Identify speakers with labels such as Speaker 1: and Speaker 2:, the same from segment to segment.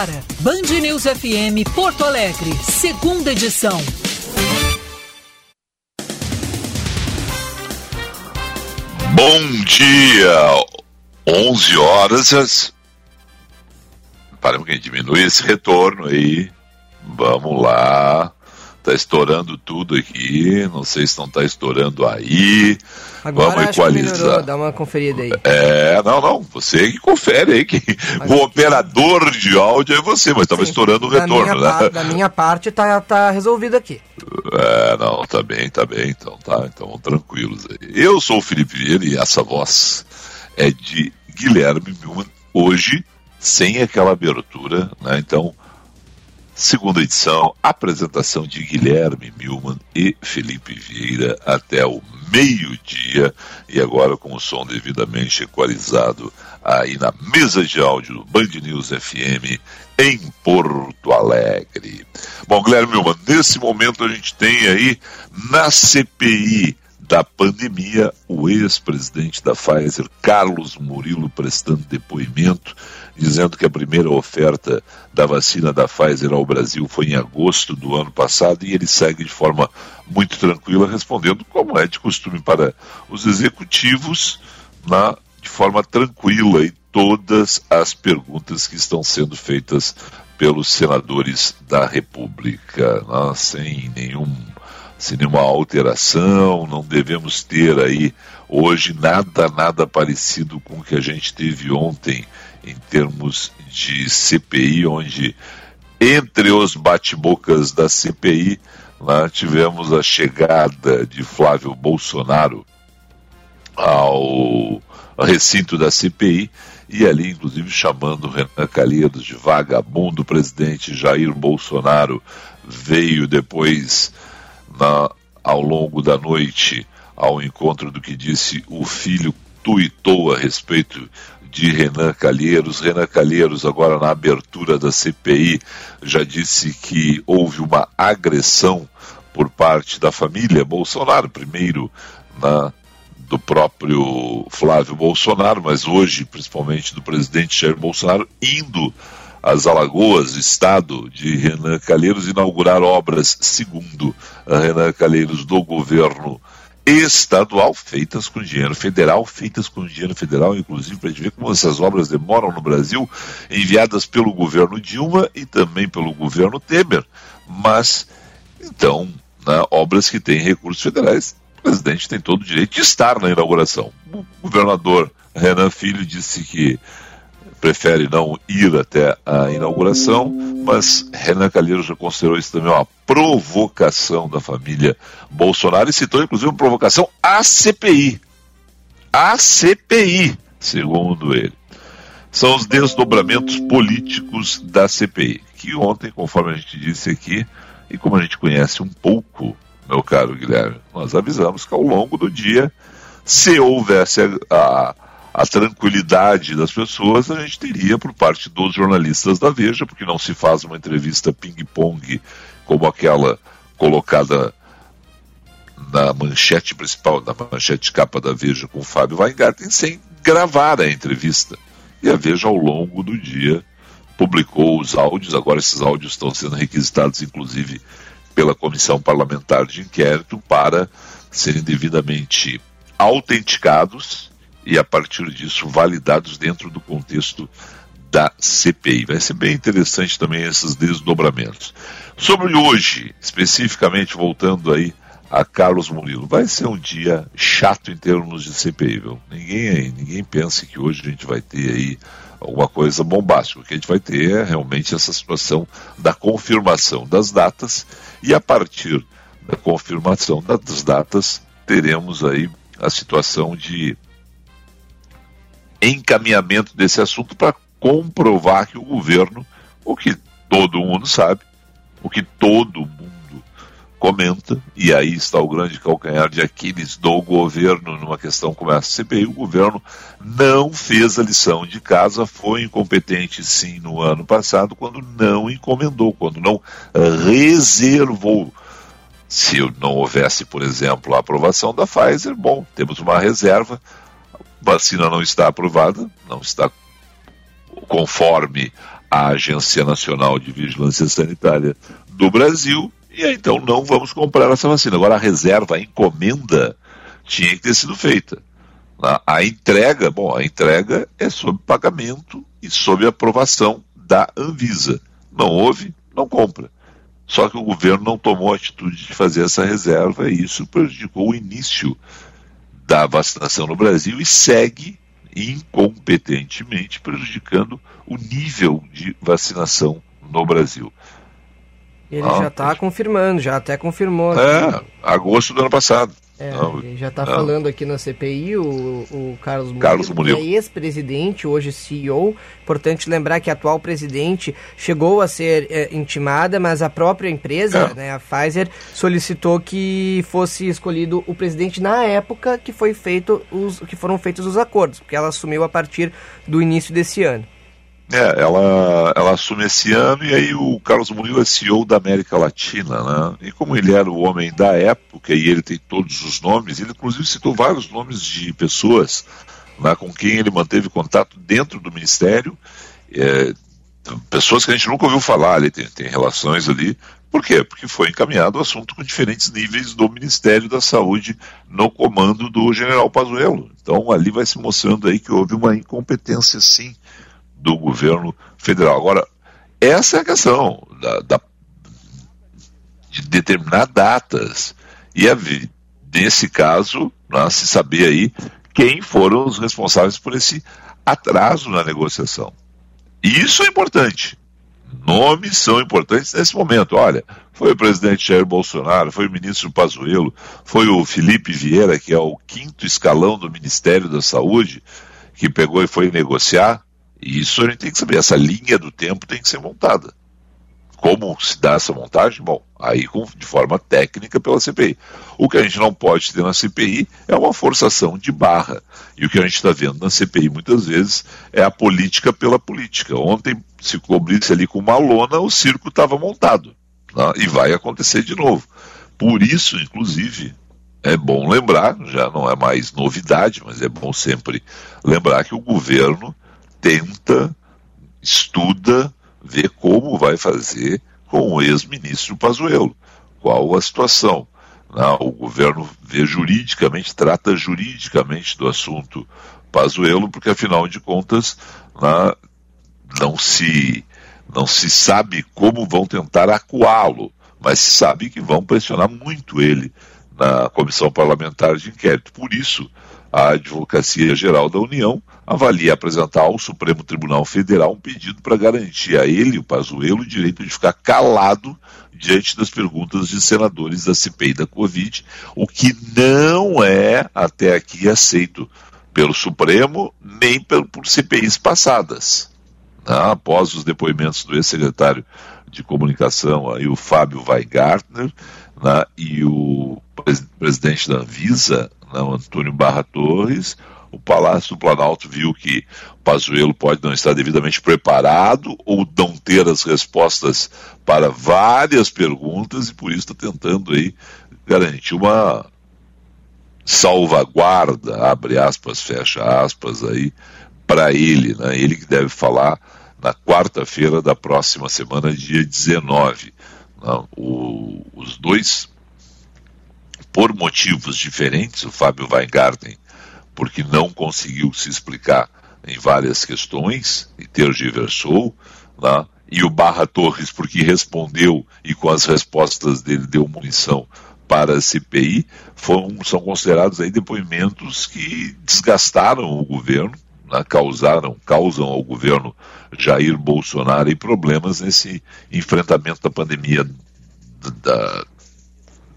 Speaker 1: agora, Band News FM Porto Alegre, segunda edição.
Speaker 2: Bom dia! 11 horas. Para que diminui esse retorno aí. Vamos lá. Tá estourando tudo aqui. Não sei se não tá estourando aí.
Speaker 3: Agora
Speaker 2: Vamos equalizar.
Speaker 3: Melhorou, dá uma conferida aí.
Speaker 2: É, não, não. Você que confere aí. Que
Speaker 3: Mas
Speaker 2: o operador de áudio é você, mas tava
Speaker 3: Sim,
Speaker 2: estourando o retorno,
Speaker 3: minha,
Speaker 2: né?
Speaker 3: par- da minha parte tá, tá resolvido aqui.
Speaker 2: É, não, tá bem, tá bem, então tá, então tranquilos aí. Eu sou o Felipe Vieira e essa voz é de Guilherme Milman, hoje sem aquela abertura, né? Então, segunda edição, apresentação de Guilherme Milman e Felipe Vieira até o meio-dia e agora com o som devidamente equalizado aí na mesa de áudio do Band News FM em Porto Alegre. Bom, Guilherme Milman, nesse momento a gente tem aí na CPI da pandemia o ex-presidente da Pfizer, Carlos Murilo, prestando depoimento, dizendo que a primeira oferta da vacina da Pfizer ao Brasil foi em agosto do ano passado e ele segue de forma muito tranquila, respondendo como é de costume para os executivos, na, de forma tranquila e todas as perguntas que estão sendo feitas pelos senadores da República, sem nenhum sem nenhuma alteração, não devemos ter aí hoje nada, nada parecido com o que a gente teve ontem em termos de CPI, onde entre os bate-bocas da CPI, lá tivemos a chegada de Flávio Bolsonaro ao recinto da CPI e ali, inclusive, chamando Renan Calheiros de vagabundo, o presidente Jair Bolsonaro veio depois na, ao longo da noite ao encontro do que disse o filho tuitou a respeito de Renan Calheiros. Renan Calheiros, agora na abertura da CPI, já disse que houve uma agressão por parte da família Bolsonaro, primeiro na do próprio Flávio Bolsonaro, mas hoje, principalmente do presidente Jair Bolsonaro, indo às Alagoas, estado de Renan Calheiros, inaugurar obras, segundo Renan Calheiros, do governo estadual, feitas com dinheiro federal, feitas com dinheiro federal, inclusive para a gente ver como essas obras demoram no Brasil, enviadas pelo governo Dilma e também pelo governo Temer, mas, então, né, obras que têm recursos federais, o presidente tem todo o direito de estar na inauguração. O governador Renan Filho disse que prefere não ir até a inauguração, mas Renan Calheiros já considerou isso também uma provocação da família Bolsonaro e citou inclusive uma provocação à CPI. À CPI, segundo ele. São os desdobramentos políticos da CPI, que ontem, conforme a gente disse aqui, e como a gente conhece um pouco, meu caro Guilherme, nós avisamos que ao longo do dia, se houvesse a, a a tranquilidade das pessoas, a gente teria por parte dos jornalistas da Veja, porque não se faz uma entrevista ping-pong como aquela colocada na manchete principal, na manchete capa da Veja com o Fábio Weingarten, sem gravar a entrevista. E a Veja, ao longo do dia, publicou os áudios, agora esses áudios estão sendo requisitados, inclusive, pela Comissão Parlamentar de Inquérito, para serem devidamente autenticados e a partir disso validados dentro do contexto da CPI. Vai ser bem interessante também esses desdobramentos. Sobre hoje, especificamente voltando aí a Carlos Murilo, vai ser um dia chato em termos de CPI, viu? Ninguém, ninguém pensa que hoje a gente vai ter aí alguma coisa bombástica. O que a gente vai ter é realmente essa situação da confirmação das datas e a partir da confirmação das datas teremos aí a situação de encaminhamento desse assunto para comprovar que o governo, o que todo mundo sabe, o que todo mundo comenta, e aí está o grande calcanhar de Aquiles do governo numa questão como essa CPI, o governo não fez a lição de casa, foi incompetente sim no ano passado, quando não encomendou, quando não reservou. Se não houvesse, por exemplo, a aprovação da Pfizer, bom, temos uma reserva, vacina não está aprovada, não está conforme a Agência Nacional de Vigilância Sanitária do Brasil, e aí, então não vamos comprar essa vacina. Agora, a reserva, a encomenda, tinha que ter sido feita. A entrega, bom, a entrega é sob pagamento e sob aprovação da Anvisa. Não houve, não compra. Só que o governo não tomou a atitude de fazer essa reserva e isso prejudicou o início da vacinação no Brasil e segue incompetentemente prejudicando o nível de vacinação no Brasil.
Speaker 3: Ele ah, já está confirmando, já até confirmou.
Speaker 2: É, agosto do ano passado.
Speaker 3: É, ele já está falando aqui na CPI, o, o Carlos Murilo,
Speaker 2: Carlos Murilo.
Speaker 3: que é ex-presidente, hoje CEO. Importante lembrar que a atual presidente chegou a ser é, intimada, mas a própria empresa, é. né, a Pfizer, solicitou que fosse escolhido o presidente na época que, foi feito os, que foram feitos os acordos, porque ela assumiu a partir do início desse ano.
Speaker 2: É, ela, ela assume esse ano e aí o Carlos Murilo é CEO da América Latina, né? E como ele era o homem da época e ele tem todos os nomes, ele inclusive citou vários nomes de pessoas né, com quem ele manteve contato dentro do Ministério, é, pessoas que a gente nunca ouviu falar, ele tem, tem relações ali. Por quê? Porque foi encaminhado o assunto com diferentes níveis do Ministério da Saúde no comando do general Pazuello. Então ali vai se mostrando aí que houve uma incompetência sim do governo federal. Agora, essa é a questão da, da de determinar datas e a, nesse caso né, se saber aí quem foram os responsáveis por esse atraso na negociação. E isso é importante. Nomes são importantes nesse momento. Olha, foi o presidente Jair Bolsonaro, foi o ministro Pazuello, foi o Felipe Vieira, que é o quinto escalão do Ministério da Saúde, que pegou e foi negociar. E isso a gente tem que saber, essa linha do tempo tem que ser montada. Como se dá essa montagem? Bom, aí de forma técnica pela CPI. O que a gente não pode ter na CPI é uma forçação de barra. E o que a gente está vendo na CPI muitas vezes é a política pela política. Ontem, se cobrisse ali com uma lona, o circo estava montado. Né? E vai acontecer de novo. Por isso, inclusive, é bom lembrar, já não é mais novidade, mas é bom sempre lembrar que o governo tenta, estuda, vê como vai fazer com o ex-ministro Pazuello. Qual a situação? Não, o governo vê juridicamente, trata juridicamente do assunto Pazuello, porque afinal de contas não, não se não se sabe como vão tentar acuá-lo, mas se sabe que vão pressionar muito ele na comissão parlamentar de inquérito. Por isso, a Advocacia Geral da União avalia apresentar ao Supremo Tribunal Federal um pedido para garantir a ele, o Pazuello, o direito de ficar calado diante das perguntas de senadores da CPI da Covid, o que não é até aqui aceito pelo Supremo nem por, CPIs passadas. Né? Após os depoimentos do ex-secretário de Comunicação, aí, o Fábio Weingartner, né? e o presidente da Anvisa, Antônio Barra Torres, o Palácio do Planalto viu que Pazuello pode não estar devidamente preparado ou não ter as respostas para várias perguntas e por isso está tentando aí garantir uma salvaguarda, abre aspas, fecha aspas aí, para ele, né? Ele que deve falar na quarta-feira da próxima semana, dia 19. Né? O, os dois por motivos diferentes, o Fábio Weingarten, porque não conseguiu se explicar em várias questões e tergiversou, né? e o Barra Torres, porque respondeu e com as respostas dele deu munição para a CPI, foram, são considerados aí depoimentos que desgastaram o governo, né? causaram, causam ao governo Jair Bolsonaro problemas nesse enfrentamento da pandemia da,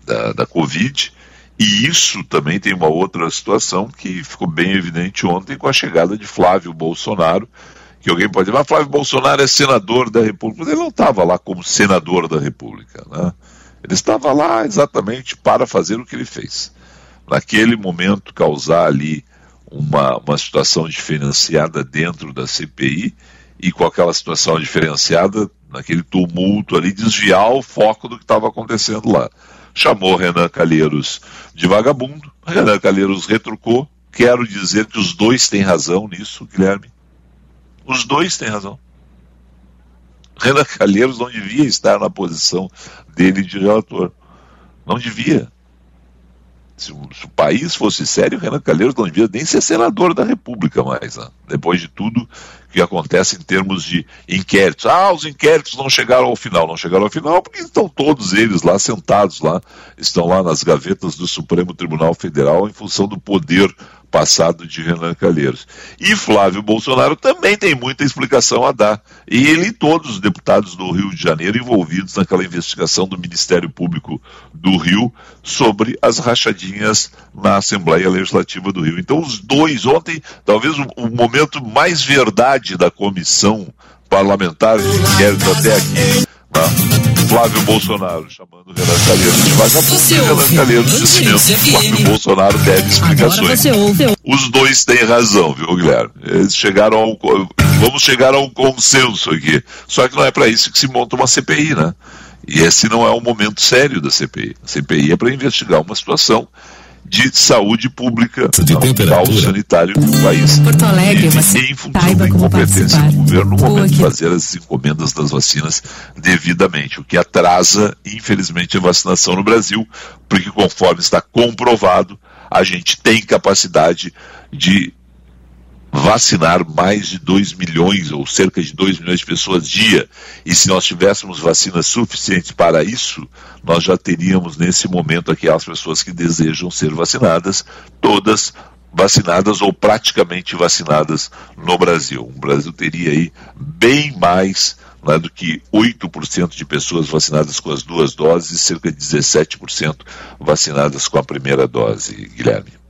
Speaker 2: da, da Covid. E isso também tem uma outra situação que ficou bem evidente ontem com a chegada de Flávio Bolsonaro, que alguém pode dizer, mas Flávio Bolsonaro é senador da República. Ele não estava lá como senador da República, né? Ele estava lá exatamente para fazer o que ele fez. Naquele momento, causar ali uma, uma situação diferenciada dentro da CPI e com aquela situação diferenciada, naquele tumulto ali, desviar o foco do que estava acontecendo lá chamou Renan Calheiros de vagabundo. Renan Calheiros retrucou. Quero dizer que os dois têm razão nisso, Guilherme. Os dois têm razão. Renan Calheiros não devia estar na posição dele de relator. Não devia. Se o, se o, país fosse sério, Renan Calheiros não devia nem ser senador da República mais, né? depois de tudo que acontece em termos de inquéritos. Ah, os inquéritos não chegaram ao final. Não chegaram ao final porque estão todos eles lá sentados lá, estão lá nas gavetas do Supremo Tribunal Federal em função do poder passado de Renan Calheiros. E Flávio Bolsonaro também tem muita explicação a dar. E ele e todos os deputados do Rio de Janeiro envolvidos naquela investigação do Ministério Público do Rio sobre as rachadinhas na Assembleia Legislativa do Rio. Então, os dois, ontem, talvez o, o momento mais verdade da comissão parlamentar de inquérito até aqui. Tá? Flávio Bolsonaro chamando o Renan Calheiros de vagabundo e Renan Calheiros dizendo que Flávio Bolsonaro deve explicações. Os dois têm razão, viu, Guilherme? Eles chegaram ao, vamos chegar a um consenso aqui. Só que não é para isso que se monta uma CPI, né? E esse não é o momento sério da CPI. A CPI é para investigar uma situação de saúde pública
Speaker 4: de
Speaker 2: hospital sanitário do país.
Speaker 4: Porto Alegre,
Speaker 2: e, em função da incompetência do governo no momento de fazer as encomendas das vacinas devidamente, o que atrasa, infelizmente, a vacinação no Brasil, porque conforme está comprovado, a gente tem capacidade de vacinar mais de 2 milhões ou cerca de 2 milhões de pessoas dia. E se nós tivéssemos vacinas suficientes para isso, nós já teríamos nesse momento aquelas pessoas que desejam ser vacinadas, todas vacinadas ou praticamente vacinadas no Brasil. O Brasil teria aí bem mais né, do que 8% de pessoas vacinadas com as duas doses e cerca de 17% vacinadas com a primeira dose, Guilherme.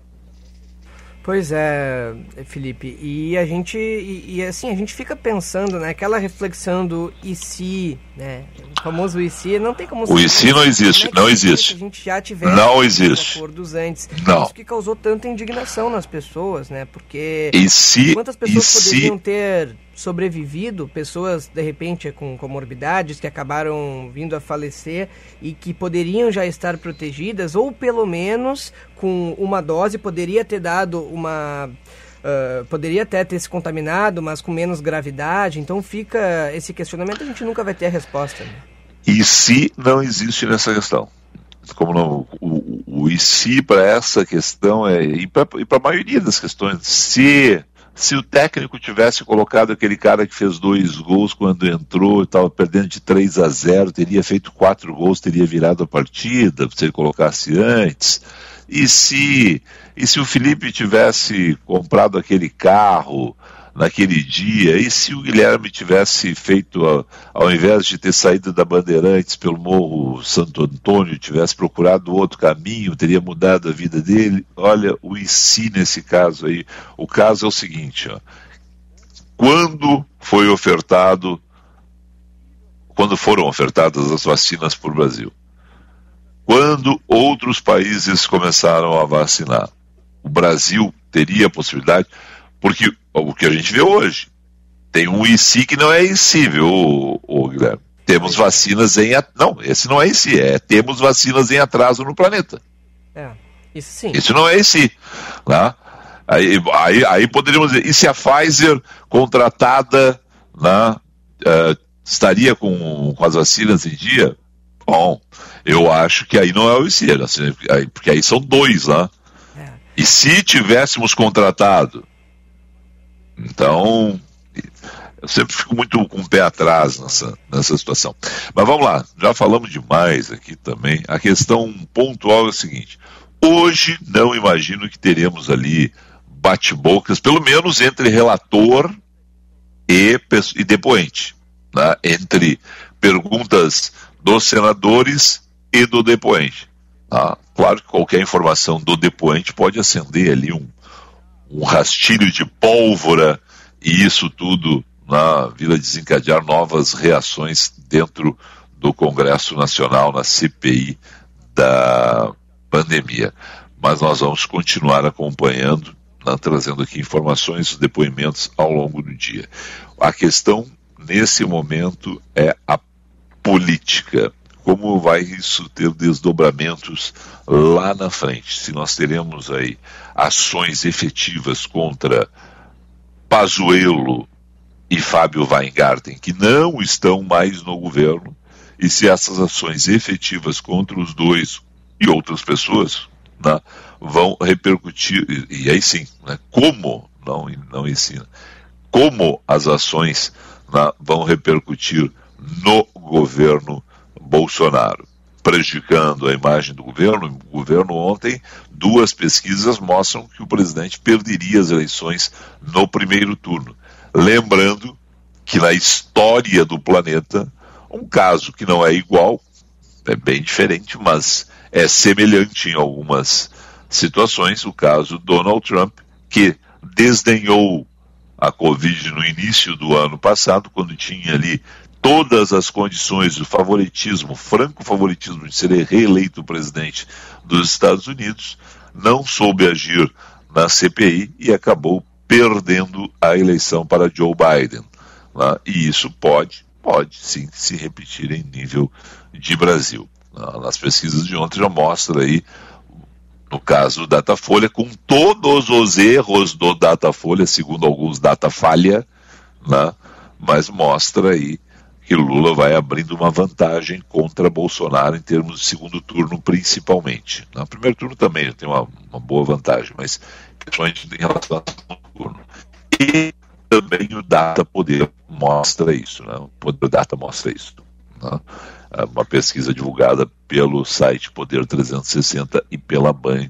Speaker 3: Pois é, Felipe, e a gente, e, e, assim, a gente fica pensando, né, aquela reflexão do e se, né, o famoso e se, não tem como...
Speaker 2: O e se não existe, não existe.
Speaker 3: A gente já tivesse
Speaker 2: não existe.
Speaker 3: acordos antes.
Speaker 2: Não.
Speaker 3: Isso que causou tanta indignação nas pessoas, né, porque...
Speaker 2: E se...
Speaker 3: Quantas pessoas
Speaker 2: e
Speaker 3: poderiam
Speaker 2: se...
Speaker 3: ter sobrevivido, pessoas de repente com comorbidades que acabaram vindo a falecer e que poderiam já estar protegidas, ou pelo menos com uma dose poderia ter dado uma. Uh, poderia até ter se contaminado, mas com menos gravidade. Então fica esse questionamento, a gente nunca vai ter a resposta. Né?
Speaker 2: E se não existe nessa questão? Como não, o, o, o e se para essa questão é, e para a maioria das questões, se se o técnico tivesse colocado aquele cara que fez dois gols quando entrou, estava perdendo de 3 a 0, teria feito quatro gols, teria virado a partida, se ele colocasse antes. E se, e se o Felipe tivesse comprado aquele carro naquele dia, e se o Guilherme tivesse feito, ao invés de ter saído da Bandeirantes pelo Morro Santo Antônio, tivesse procurado outro caminho, teria mudado a vida dele? Olha, o si nesse caso aí. O caso é o seguinte, ó. Quando foi ofertado, quando foram ofertadas as vacinas para o Brasil? Quando outros países começaram a vacinar? O Brasil teria a possibilidade porque o que a gente vê hoje, tem um IC que não é IC, viu, o, Guilherme? Temos vacinas em. Não, esse não é IC, é temos vacinas em atraso no planeta.
Speaker 3: É, isso sim.
Speaker 2: Isso não é IC. Né? Aí, aí, aí poderíamos dizer, e se a Pfizer contratada né, uh, estaria com, com as vacinas em dia? Bom, eu acho que aí não é o IC, assim, porque aí são dois lá. Né? É. E se tivéssemos contratado então, eu sempre fico muito com o pé atrás nessa, nessa situação. Mas vamos lá, já falamos demais aqui também. A questão pontual é a seguinte: hoje não imagino que teremos ali bate-bocas, pelo menos entre relator e, e depoente, né? entre perguntas dos senadores e do depoente. Tá? Claro que qualquer informação do depoente pode acender ali um, um rastilho de pólvora e isso tudo na vila desencadear novas reações dentro do Congresso Nacional, na CPI da pandemia. Mas nós vamos continuar acompanhando, né, trazendo aqui informações, depoimentos ao longo do dia. A questão nesse momento é a política. Como vai isso ter desdobramentos lá na frente? Se nós teremos aí ações efetivas contra Pazuello e Fábio Weingarten, que não estão mais no governo, e se essas ações efetivas contra os dois e outras pessoas né, vão repercutir, e, e aí sim, né, como, não, não ensina, como as ações né, vão repercutir no governo Bolsonaro, prejudicando a imagem do governo. O governo ontem, duas pesquisas mostram que o presidente perderia as eleições no primeiro turno. Lembrando que na história do planeta, um caso que não é igual, é bem diferente, mas é semelhante em algumas situações, o caso Donald Trump, que desdenhou a Covid no início do ano passado, quando tinha ali todas as condições do favoritismo, franco favoritismo de ser reeleito presidente dos Estados Unidos, não soube agir na CPI e acabou perdendo a eleição para Joe Biden. Né? E isso pode, pode sim se repetir em nível de Brasil. Nas pesquisas de ontem já mostra aí, no caso do Datafolha, com todos os erros do Datafolha, segundo alguns Datafalha, né? mas mostra aí que Lula vai abrindo uma vantagem contra Bolsonaro em termos de segundo turno, principalmente. No primeiro turno também tem uma, uma boa vantagem, mas principalmente em relação ao segundo turno. E também o Data Poder mostra isso, né? o Data mostra isso. Né? É uma pesquisa divulgada pelo site Poder 360 e pela Band.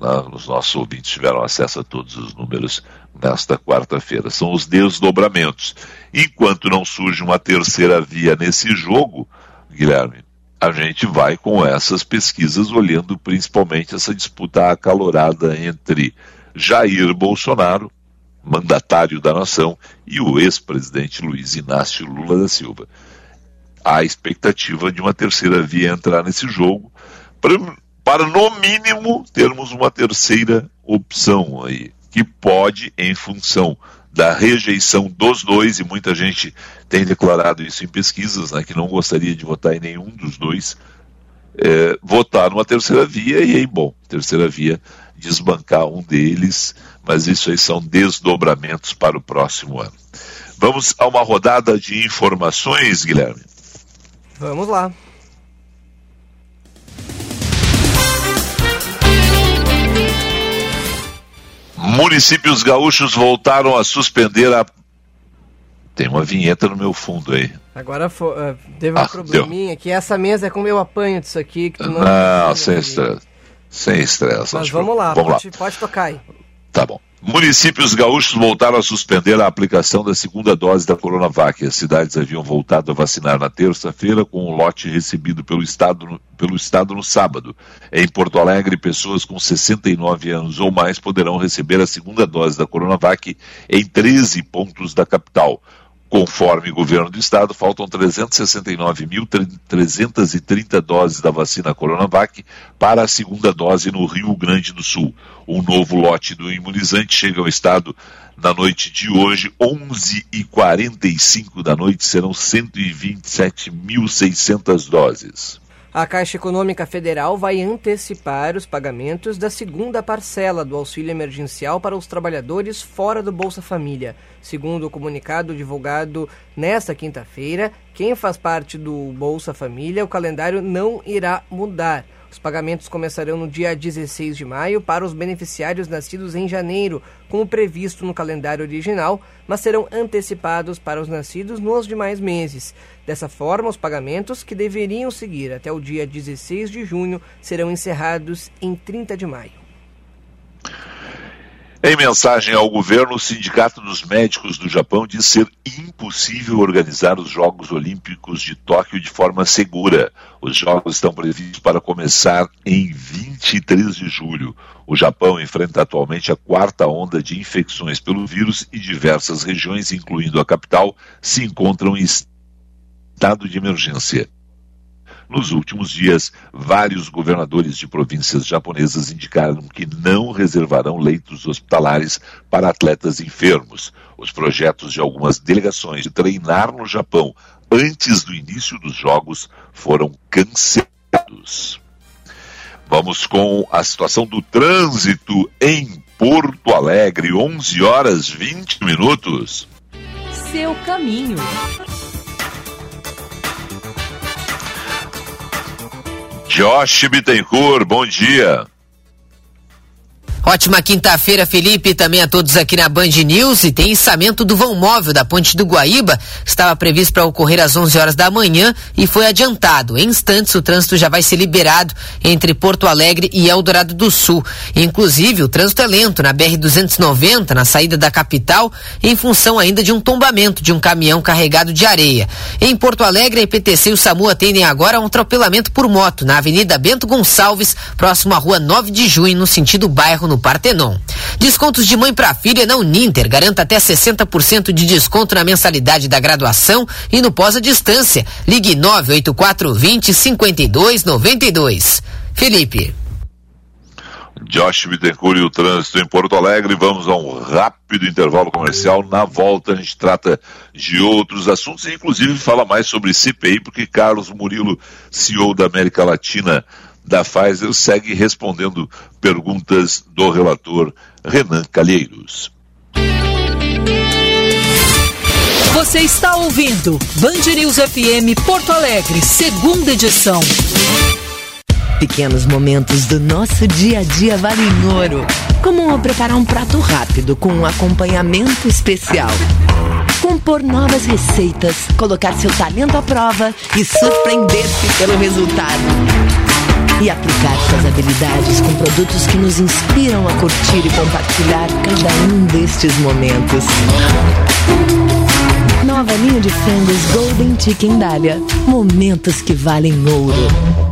Speaker 2: Né? Os nossos ouvintes tiveram acesso a todos os números nesta quarta-feira. São os desdobramentos. Enquanto não surge uma terceira via nesse jogo, Guilherme, a gente vai com essas pesquisas olhando principalmente essa disputa acalorada entre Jair Bolsonaro, mandatário da nação, e o ex-presidente Luiz Inácio Lula da Silva há expectativa de uma terceira via entrar nesse jogo, para, para no mínimo termos uma terceira opção aí, que pode, em função da rejeição dos dois, e muita gente tem declarado isso em pesquisas, né, que não gostaria de votar em nenhum dos dois, é, votar numa terceira via, e aí, bom, terceira via, desbancar um deles, mas isso aí são desdobramentos para o próximo ano. Vamos a uma rodada de informações, Guilherme.
Speaker 3: Vamos lá.
Speaker 2: Municípios gaúchos voltaram a suspender a. Tem uma vinheta no meu fundo aí.
Speaker 3: Agora foi, uh, teve um ah, probleminha deu. que essa mesa é como eu apanho disso aqui. Que
Speaker 2: não, não sem estresse. Sem estresse.
Speaker 3: Mas vamos lá, vamos pode, lá, pode tocar aí.
Speaker 2: Tá bom. Municípios gaúchos voltaram a suspender a aplicação da segunda dose da Coronavac. As cidades haviam voltado a vacinar na terça-feira com o lote recebido pelo estado, pelo estado no sábado. Em Porto Alegre, pessoas com 69 anos ou mais poderão receber a segunda dose da Coronavac em 13 pontos da capital. Conforme o governo do estado, faltam 369.330 doses da vacina Coronavac para a segunda dose no Rio Grande do Sul. Um novo lote do imunizante chega ao estado na noite de hoje, 11h45 da noite, serão 127.600 doses.
Speaker 3: A Caixa Econômica Federal vai antecipar os pagamentos da segunda parcela do auxílio emergencial para os trabalhadores fora do Bolsa Família. Segundo o comunicado divulgado nesta quinta-feira, quem faz parte do Bolsa Família, o calendário não irá mudar. Os pagamentos começarão no dia 16 de maio para os beneficiários nascidos em janeiro, como previsto no calendário original, mas serão antecipados para os nascidos nos demais meses. Dessa forma, os pagamentos que deveriam seguir até o dia 16 de junho serão encerrados em 30 de maio.
Speaker 2: Em mensagem ao governo, o Sindicato dos Médicos do Japão diz ser impossível organizar os Jogos Olímpicos de Tóquio de forma segura. Os Jogos estão previstos para começar em 23 de julho. O Japão enfrenta atualmente a quarta onda de infecções pelo vírus e diversas regiões, incluindo a capital, se encontram em estado de emergência. Nos últimos dias, vários governadores de províncias japonesas indicaram que não reservarão leitos hospitalares para atletas enfermos. Os projetos de algumas delegações de treinar no Japão antes do início dos Jogos foram cancelados. Vamos com a situação do trânsito em Porto Alegre, 11 horas 20 minutos.
Speaker 1: seu caminho.
Speaker 2: Josh Bittencourt, bom dia.
Speaker 4: Ótima quinta-feira, Felipe, também a todos aqui na Band News. E tem içamento do vão móvel da Ponte do Guaíba. Estava previsto para ocorrer às 11 horas da manhã e foi adiantado. Em instantes, o trânsito já vai ser liberado entre Porto Alegre e Eldorado do Sul. Inclusive, o trânsito é lento na BR-290, na saída da capital, em função ainda de um tombamento de um caminhão carregado de areia. Em Porto Alegre, a IPTC e o SAMU atendem agora a um atropelamento por moto na Avenida Bento Gonçalves, próximo à Rua 9 de Junho, no sentido bairro no Partenon. Descontos de mãe para filha na Uninter. Garanta até 60% de desconto na mensalidade da graduação e no pós a distância. Ligue 98420 5292. Felipe.
Speaker 2: Josh Bittencourt e o trânsito em Porto Alegre. Vamos a um rápido intervalo comercial. Na volta a gente trata de outros assuntos e inclusive fala mais sobre CPI, porque Carlos Murilo, CEO da América Latina, da Pfizer segue respondendo perguntas do relator Renan Calheiros.
Speaker 1: Você está ouvindo Band News FM Porto Alegre, segunda edição.
Speaker 5: Pequenos momentos do nosso dia a dia valem ouro. Como preparar um prato rápido com um acompanhamento especial. Compor novas receitas, colocar seu talento à prova e surpreender-se pelo resultado e aplicar suas habilidades com produtos que nos inspiram a curtir e compartilhar cada um destes momentos. Nova linha de frangos Golden Chicken Dália. Momentos que valem ouro.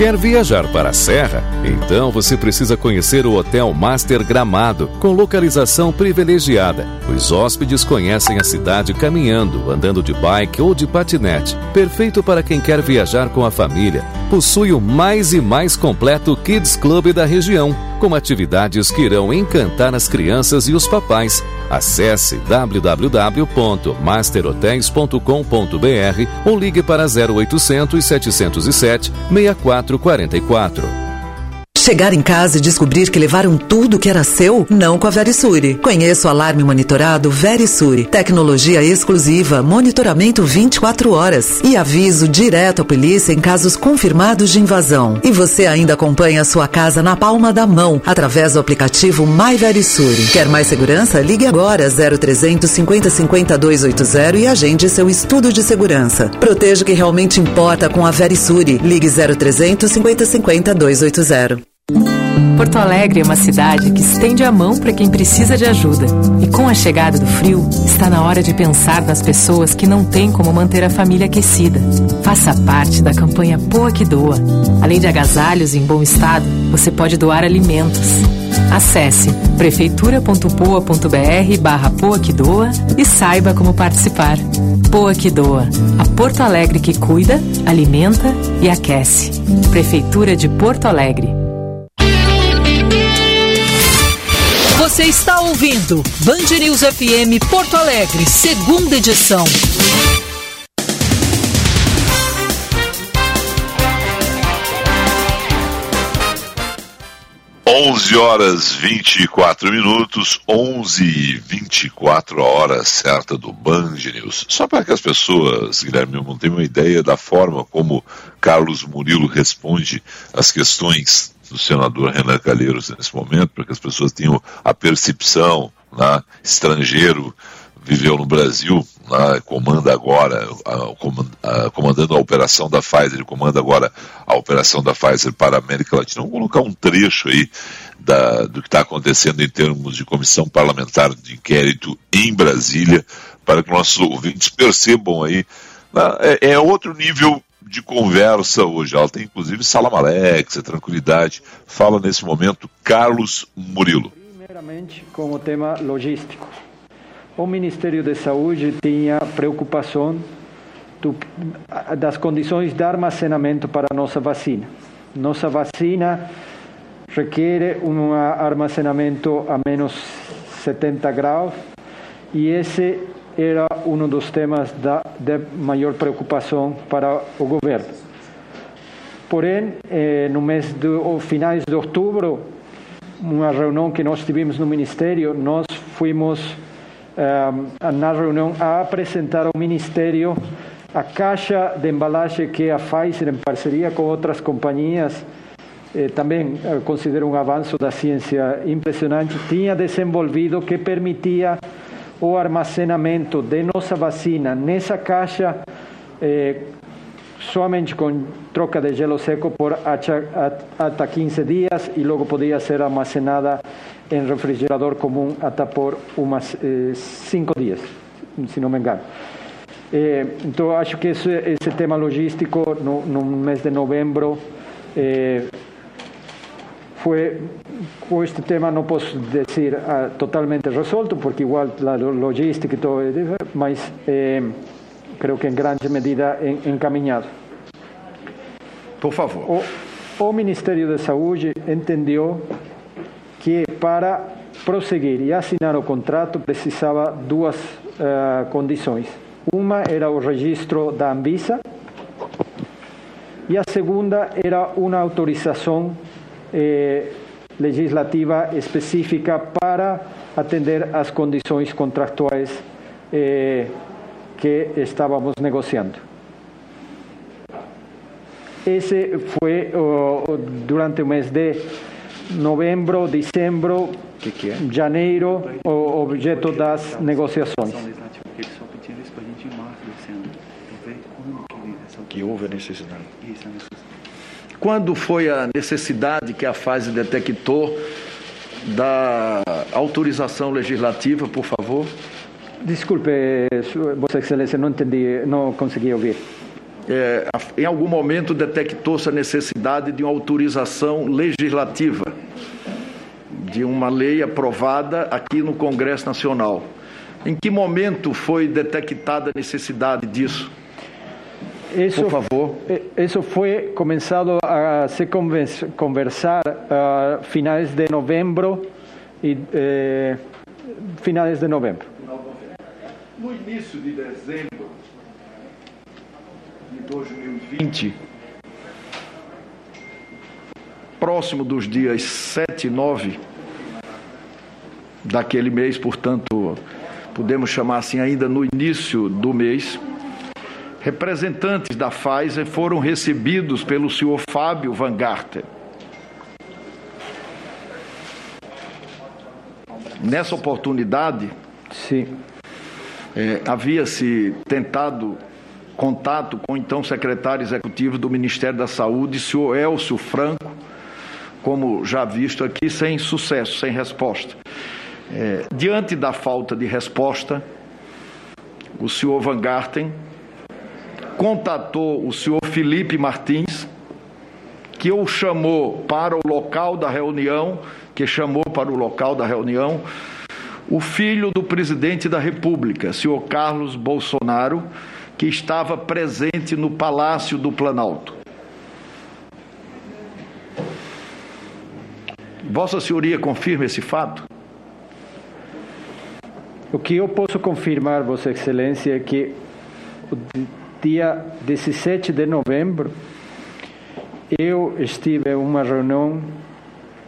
Speaker 6: Quer viajar para a Serra? Então você precisa conhecer o Hotel Master Gramado, com localização privilegiada. Os hóspedes conhecem a cidade caminhando, andando de bike ou de patinete. Perfeito para quem quer viajar com a família. Possui o mais e mais completo Kids Club da região, com atividades que irão encantar as crianças e os papais. Acesse www.masterhotels.com.br ou ligue para 0800 707 6444.
Speaker 7: Chegar em casa e descobrir que levaram tudo que era seu? Não com a Verisure. Conheça o alarme monitorado Verisure. Tecnologia exclusiva, monitoramento 24 horas e aviso direto à polícia em casos confirmados de invasão. E você ainda acompanha a sua casa na palma da mão através do aplicativo My Verisure. Quer mais segurança? Ligue agora 0300 50 50 280 e agende seu estudo de segurança. Proteja o que realmente importa com a Verisure. Ligue 0300 50 50 280.
Speaker 8: Porto Alegre é uma cidade que estende a mão para quem precisa de ajuda. E com a chegada do frio, está na hora de pensar nas pessoas que não têm como manter a família aquecida. Faça parte da campanha Poa que Doa. Além de agasalhos em bom estado, você pode doar alimentos. Acesse prefeitura.poa.br barra Poa que Doa e saiba como participar. Poa que Doa, a Porto Alegre que cuida, alimenta e aquece. Prefeitura de Porto Alegre.
Speaker 1: Você está ouvindo Band News FM Porto Alegre, segunda edição.
Speaker 2: Onze horas vinte e quatro minutos, onze e vinte e quatro hora certa do Band News. Só para que as pessoas, Guilherme, não tenham uma ideia da forma como Carlos Murilo responde às questões do senador Renan Calheiros nesse momento, para que as pessoas tenham a percepção, né, estrangeiro, viveu no Brasil, né, comanda agora, a, a, comandando a operação da Pfizer, comanda agora a operação da Pfizer para a América Latina. Vamos colocar um trecho aí da, do que está acontecendo em termos de comissão parlamentar de inquérito em Brasília, para que nossos ouvintes percebam aí. Né, é, é outro nível de conversa hoje. Ela tem inclusive Salam Alexa, tranquilidade. Fala nesse momento Carlos Murilo.
Speaker 9: Primeiramente com o tema logístico. o Ministério da Saúde tinha preocupação do, das condições de armazenamento para a nossa vacina. Nossa vacina requer um armazenamento a menos 70 graus e esse era um dos temas da, de maior preocupação para o governo. Porém, eh, no mês de finais de outubro, uma reunião que nós tivemos no Ministério, nós fomos eh, na reunião a apresentar ao Ministério a caixa de embalagem que a Pfizer, em parceria com outras companhias, eh, também considero um avanço da ciência impressionante, tinha desenvolvido que permitia o armazenamento de nossa vacina nessa caixa eh, somente com troca de gelo seco por até 15 dias e logo podia ser armazenada em refrigerador comum até por umas 5 eh, dias, se não me engano. Eh, então, acho que esse tema logístico no, no mês de novembro eh, com este tema não posso dizer ah, totalmente resolto porque igual a logística e todo mas eh, creio que em grande medida encaminhado
Speaker 10: por favor.
Speaker 9: O, o Ministério da Saúde entendeu que para prosseguir e assinar o contrato precisava duas uh, condições. Uma era o registro da Anvisa e a segunda era uma autorização eh, legislativa específica para atender às condições contractuais eh, que estávamos negociando. Esse foi oh, durante o mês de novembro, dezembro, que que é? janeiro, o objeto das negociações.
Speaker 10: Que houve a necessidade. Isso, a necessidade. Quando foi a necessidade que a fase detectou da autorização legislativa, por favor?
Speaker 9: Desculpe, Vossa Excelência, não entendi, não consegui ouvir.
Speaker 10: É, em algum momento detectou-se a necessidade de uma autorização legislativa de uma lei aprovada aqui no Congresso Nacional. Em que momento foi detectada a necessidade disso?
Speaker 9: Isso,
Speaker 10: Por favor.
Speaker 9: Isso foi começado a se conversar a finais de novembro e eh, finais de novembro.
Speaker 10: No início de dezembro de 2020, próximo dos dias 7 e 9 daquele mês, portanto, podemos chamar assim ainda no início do mês, representantes da Pfizer foram recebidos pelo senhor Fábio Van Garten. Nessa oportunidade,
Speaker 9: Sim.
Speaker 10: É, havia-se tentado contato com o então secretário executivo do Ministério da Saúde, senhor Elcio Franco, como já visto aqui, sem sucesso, sem resposta. É, diante da falta de resposta, o senhor Van Garten contatou o senhor Felipe Martins, que o chamou para o local da reunião, que chamou para o local da reunião o filho do presidente da República, senhor Carlos Bolsonaro, que estava presente no Palácio do Planalto. Vossa Senhoria confirma esse fato?
Speaker 9: O que eu posso confirmar, Vossa Excelência, é que dia 17 de novembro, eu estive em uma reunião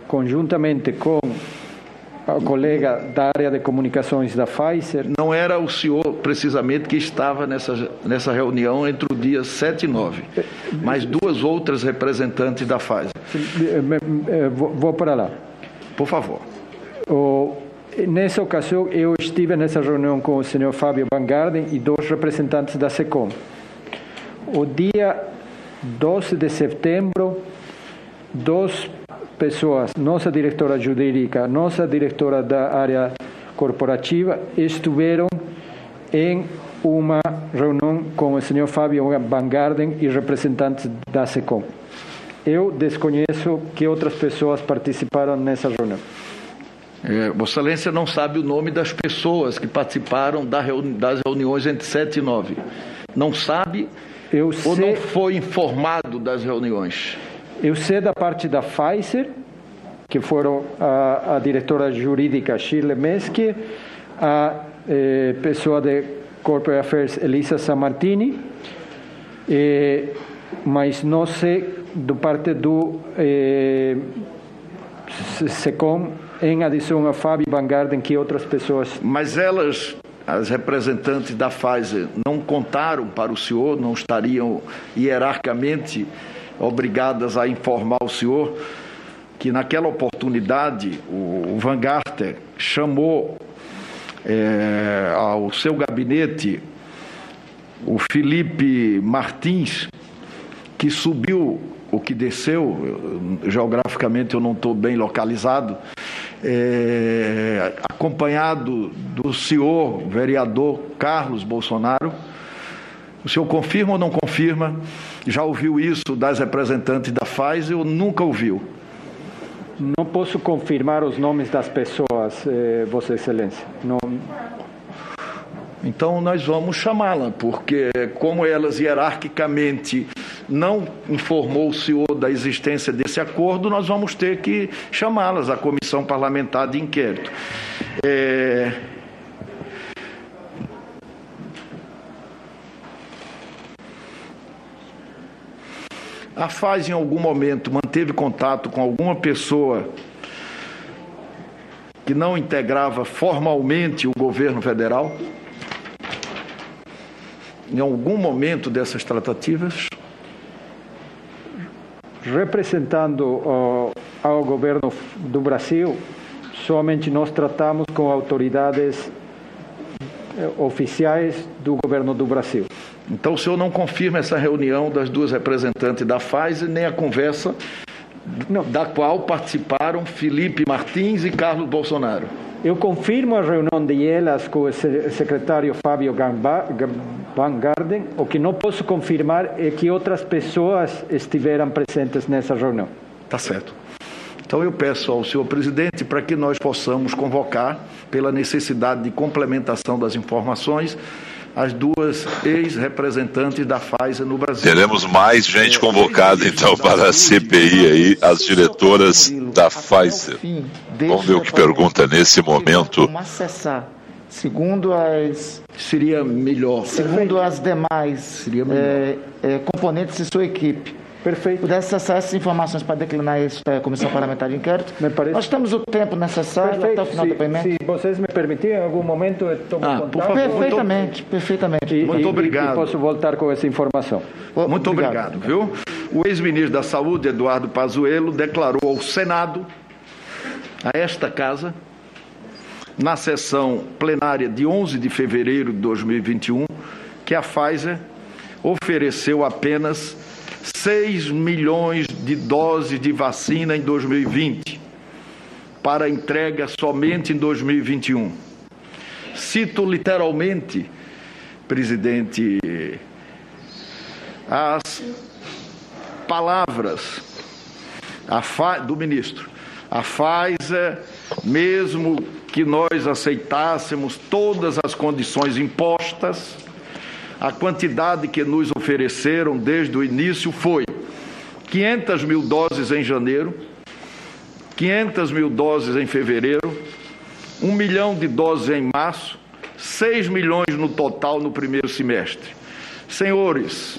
Speaker 9: conjuntamente com a colega da área de comunicações da Pfizer.
Speaker 10: Não era o senhor precisamente que estava nessa, nessa reunião entre o dia 7 e 9, mas duas outras representantes da Pfizer.
Speaker 9: Vou para lá.
Speaker 10: Por favor.
Speaker 9: O, nessa ocasião, eu estive nessa reunião com o senhor Fábio Van Garden e dois representantes da SECOM o dia 12 de setembro, duas pessoas, nossa diretora jurídica, nossa diretora da área corporativa, estiveram em uma reunião com o senhor Fábio Van Garden e representantes da SECOM. Eu desconheço que outras pessoas participaram nessa reunião.
Speaker 10: É, Vossa Excelência não sabe o nome das pessoas que participaram das reuniões entre 7 e 9. Não sabe
Speaker 9: eu
Speaker 10: ou
Speaker 9: sei,
Speaker 10: não foi informado das reuniões?
Speaker 9: Eu sei da parte da Pfizer, que foram a, a diretora jurídica Shirley Meske, a eh, pessoa de Corporate Affairs Elisa Sammartini, eh, mas não sei do parte do eh, SECOM, em adição a Fábio Van Garden, que outras pessoas.
Speaker 10: Mas elas, as representantes da Pfizer, não contaram para o senhor, não estariam hierarquicamente obrigadas a informar o senhor que naquela oportunidade o Van Garten chamou é, ao seu gabinete o Felipe Martins, que subiu o que desceu, geograficamente eu não estou bem localizado, é, acompanhado do senhor vereador Carlos Bolsonaro. O senhor confirma ou não confirma? Já ouviu isso das representantes da Pfizer ou nunca ouviu?
Speaker 9: Não posso confirmar os nomes das pessoas, eh, Vossa Excelência. Não...
Speaker 10: Então nós vamos chamá-la, porque como elas hierarquicamente não informou o senhor da existência desse acordo, nós vamos ter que chamá-las à comissão parlamentar de inquérito. É... A FAZ, em algum momento, manteve contato com alguma pessoa que não integrava formalmente o governo federal? Em algum momento dessas tratativas?
Speaker 9: Representando uh, ao governo do Brasil, somente nós tratamos com autoridades oficiais do governo do Brasil.
Speaker 10: Então o senhor não confirma essa reunião das duas representantes da Pfizer, nem a conversa não. da qual participaram Felipe Martins e Carlos Bolsonaro?
Speaker 9: Eu confirmo a reunião de elas com o secretário Fábio Van Garden. O que não posso confirmar é que outras pessoas estiveram presentes nessa reunião.
Speaker 10: Tá certo. Então eu peço ao senhor presidente para que nós possamos convocar, pela necessidade de complementação das informações, as duas ex-representantes da Pfizer no Brasil.
Speaker 2: Teremos mais gente convocada então para a CPI aí, as diretoras da Pfizer. Vamos ver o que pergunta nesse momento.
Speaker 11: Segundo as.
Speaker 10: Seria melhor.
Speaker 11: Segundo as demais é, é, componentes de sua equipe.
Speaker 9: Perfeito.
Speaker 11: Pudesse acessar essas informações para declinar à Comissão Parlamentar de Inquérito. Me parece. Nós temos o tempo necessário Perfeito. até o final
Speaker 9: se,
Speaker 11: do depoimento.
Speaker 9: Se vocês me permitirem, em algum momento eu tomo ah, contato.
Speaker 11: Perfeitamente, perfeitamente.
Speaker 9: E,
Speaker 10: Muito obrigado.
Speaker 9: E, posso voltar com essa informação.
Speaker 10: Muito obrigado, obrigado viu? O ex-ministro da Saúde, Eduardo Pazuello, declarou ao Senado, a esta casa, na sessão plenária de 11 de fevereiro de 2021, que a Pfizer ofereceu apenas 6 milhões de doses de vacina em 2020, para entrega somente em 2021. Cito literalmente, presidente, as palavras do ministro. A Pfizer, mesmo que nós aceitássemos todas as condições impostas, a quantidade que nos ofereceram desde o início foi 500 mil doses em janeiro, 500 mil doses em fevereiro, 1 milhão de doses em março, 6 milhões no total no primeiro semestre. Senhores,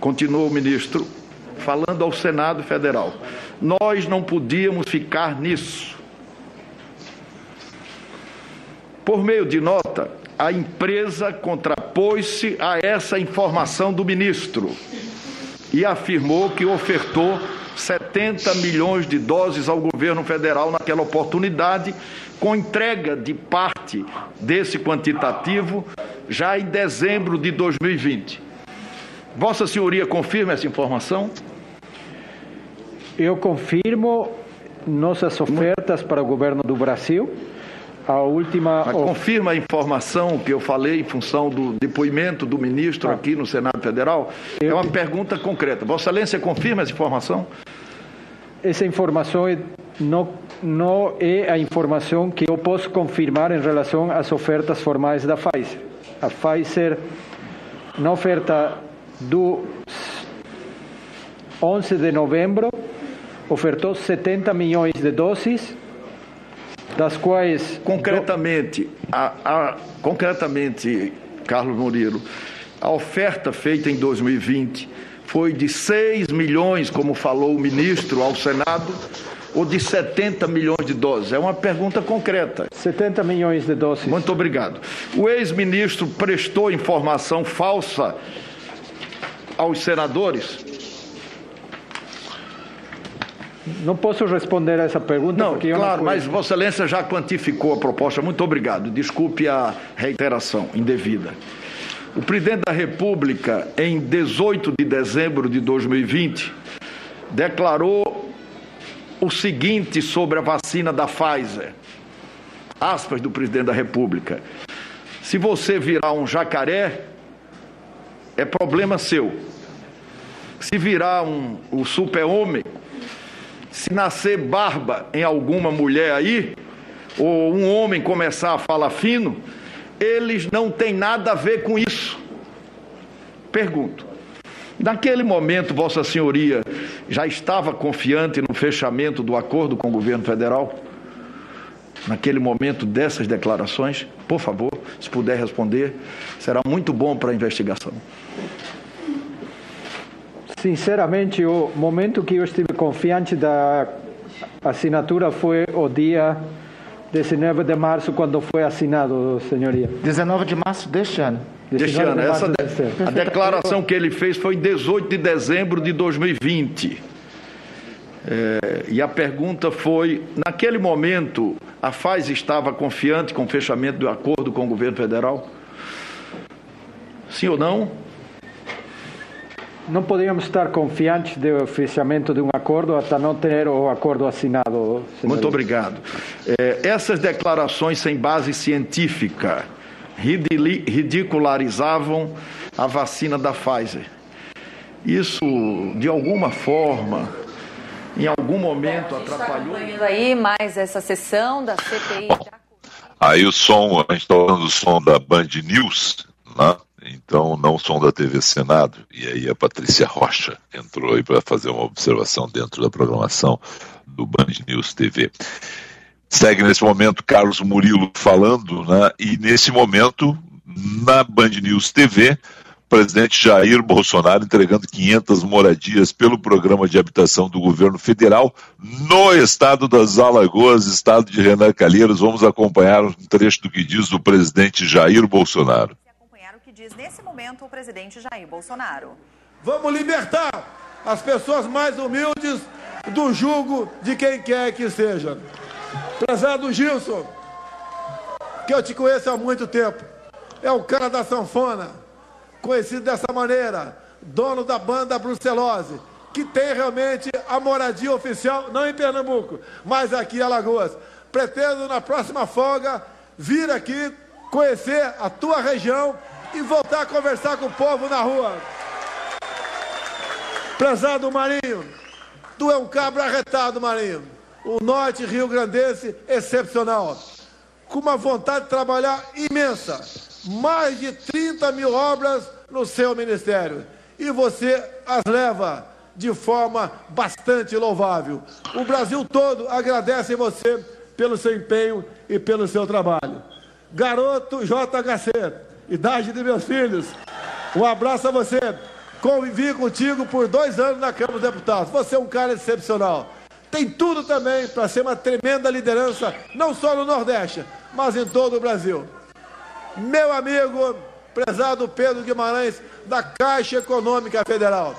Speaker 10: continuou o ministro, falando ao Senado Federal, nós não podíamos ficar nisso. Por meio de nota, a empresa contrapôs-se a essa informação do ministro e afirmou que ofertou 70 milhões de doses ao governo federal naquela oportunidade, com entrega de parte desse quantitativo já em dezembro de 2020. Vossa Senhoria confirma essa informação?
Speaker 9: Eu confirmo nossas ofertas para o governo do Brasil a última.
Speaker 10: Mas confirma a informação que eu falei em função do depoimento do ministro ah. aqui no Senado Federal? Eu... É uma pergunta concreta. Vossa Excelência confirma essa informação?
Speaker 9: Essa informação não não é a informação que eu posso confirmar em relação às ofertas formais da Pfizer. A Pfizer, na oferta do 11 de novembro, ofertou 70 milhões de doses, das quais.
Speaker 10: Concretamente, a, a, concretamente, Carlos Murilo, a oferta feita em 2020 foi de 6 milhões, como falou o ministro ao Senado, ou de 70 milhões de doses? É uma pergunta concreta.
Speaker 9: 70 milhões de doses.
Speaker 10: Muito obrigado. O ex-ministro prestou informação falsa aos senadores?
Speaker 9: Não posso responder a essa pergunta.
Speaker 10: Não, claro, não mas Vossa Excelência já quantificou a proposta. Muito obrigado. Desculpe a reiteração indevida. O presidente da República, em 18 de dezembro de 2020, declarou o seguinte sobre a vacina da Pfizer. Aspas do presidente da República. Se você virar um jacaré, é problema seu. Se virar um, o super-homem, se nascer barba em alguma mulher aí, ou um homem começar a falar fino, eles não têm nada a ver com isso. Pergunto. Naquele momento, Vossa Senhoria já estava confiante no fechamento do acordo com o governo federal? Naquele momento dessas declarações? Por favor, se puder responder, será muito bom para a investigação.
Speaker 9: Sinceramente, o momento que eu estive confiante da assinatura foi o dia 19 de março, quando foi assinado, senhoria.
Speaker 11: 19 de março deste ano.
Speaker 10: Deste ano. De Essa de, a declaração que ele fez foi em 18 de dezembro de 2020. É, e a pergunta foi: naquele momento, a FAS estava confiante com o fechamento do acordo com o governo federal? Sim ou não?
Speaker 9: Não podíamos estar confiantes do fechamento de um acordo até não ter o acordo assinado.
Speaker 10: Muito obrigado. É, essas declarações sem base científica ridicularizavam a vacina da Pfizer. Isso, de alguma forma, em algum momento atrapalhou.
Speaker 12: aí mais essa sessão da CPI.
Speaker 2: Aí o som, a gente está falando do som da Band News, né? Então não som da TV Senado. E aí a Patrícia Rocha entrou aí para fazer uma observação dentro da programação do Band News TV. Segue nesse momento Carlos Murilo falando, né? e nesse momento, na Band News TV, presidente Jair Bolsonaro entregando 500 moradias pelo programa de habitação do governo federal no estado das Alagoas, estado de Renan Calheiros. Vamos acompanhar um trecho do que diz o presidente Jair Bolsonaro
Speaker 12: diz nesse momento o presidente Jair Bolsonaro.
Speaker 13: Vamos libertar as pessoas mais humildes do jugo de quem quer que seja. Prezado Gilson, que eu te conheço há muito tempo, é o cara da sanfona, conhecido dessa maneira, dono da banda Brucelose, que tem realmente a moradia oficial, não em Pernambuco, mas aqui em Alagoas. Pretendo na próxima folga vir aqui conhecer a tua região e voltar a conversar com o povo na rua. Prezado Marinho, tu é um cabra arretado, Marinho. O norte Rio Grandense excepcional. Com uma vontade de trabalhar imensa. Mais de 30 mil obras no seu ministério. E você as leva de forma bastante louvável. O Brasil todo agradece você pelo seu empenho e pelo seu trabalho. Garoto JHC, idade de meus filhos. Um abraço a você. Convivi contigo por dois anos na Câmara dos Deputados. Você é um cara excepcional. Tem tudo também para ser uma tremenda liderança, não só no Nordeste, mas em todo o Brasil. Meu amigo, prezado Pedro Guimarães, da Caixa Econômica Federal.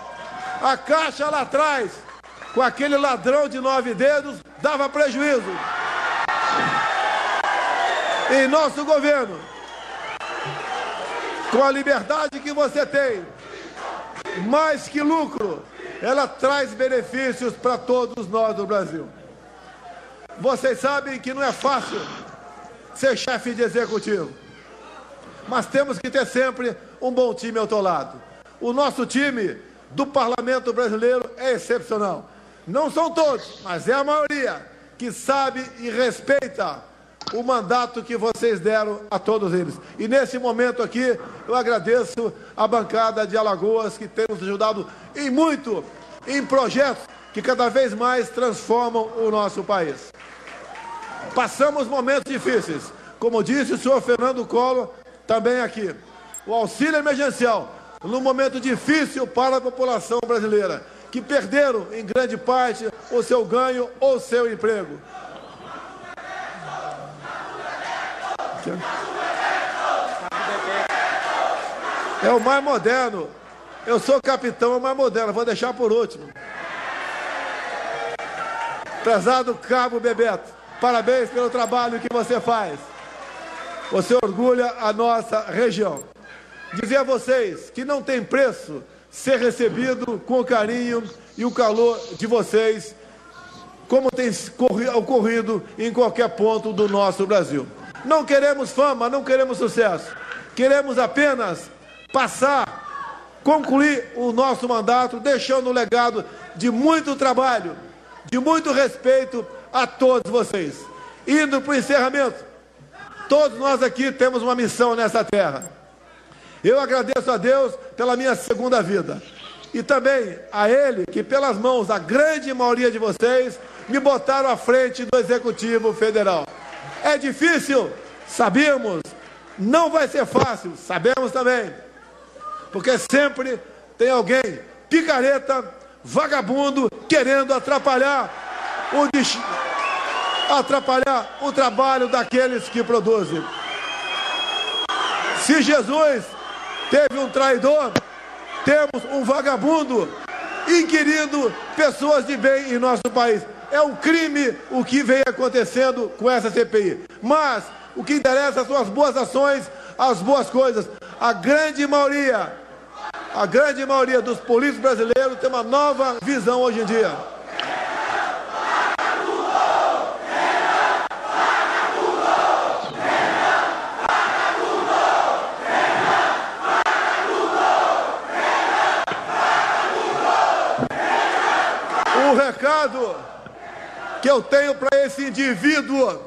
Speaker 13: A Caixa lá atrás, com aquele ladrão de nove dedos, dava prejuízo. Em nosso governo, com a liberdade que você tem, mais que lucro, ela traz benefícios para todos nós do Brasil. Vocês sabem que não é fácil ser chefe de executivo, mas temos que ter sempre um bom time ao teu lado. O nosso time do parlamento brasileiro é excepcional. Não são todos, mas é a maioria. que sabe e respeita o mandato que vocês deram a todos eles. E nesse momento aqui, eu agradeço a bancada de Alagoas que tem nos ajudado em muito em projetos que cada vez mais transformam o nosso país. Passamos momentos difíceis, como disse o senhor Fernando Collor, também aqui. O auxílio emergencial, num momento difícil para a população brasileira, que perderam, em grande parte, o seu ganho ou seu emprego. É o mais moderno. Eu sou capitão, é o mais moderno. Vou deixar por último. Prezado Cabo Bebeto, parabéns pelo trabalho que você faz. Você orgulha a nossa região. Dizer a vocês que não tem preço ser recebido com o carinho e o calor de vocês, como tem ocorrido em qualquer ponto do nosso Brasil. Não queremos fama, não queremos sucesso. Queremos apenas passar, concluir o nosso mandato, deixando um legado de muito trabalho, de muito respeito a todos vocês. Indo para o encerramento, todos nós aqui temos uma missão nessa terra. Eu agradeço a Deus pela minha segunda vida. E também a Ele, que pelas mãos da grande maioria de vocês, me botaram à frente do Executivo Federal. É difícil, sabemos. Não vai ser fácil, sabemos também. Porque sempre tem alguém picareta, vagabundo, querendo atrapalhar o, atrapalhar o trabalho daqueles que produzem. Se Jesus teve um traidor, temos um vagabundo inquirindo pessoas de bem em nosso país. É um crime o que vem acontecendo com essa CPI. Mas o que interessa são as boas ações, as boas coisas. A grande maioria, a grande maioria dos políticos brasileiros tem uma nova visão hoje em dia. O recado que eu tenho para esse indivíduo.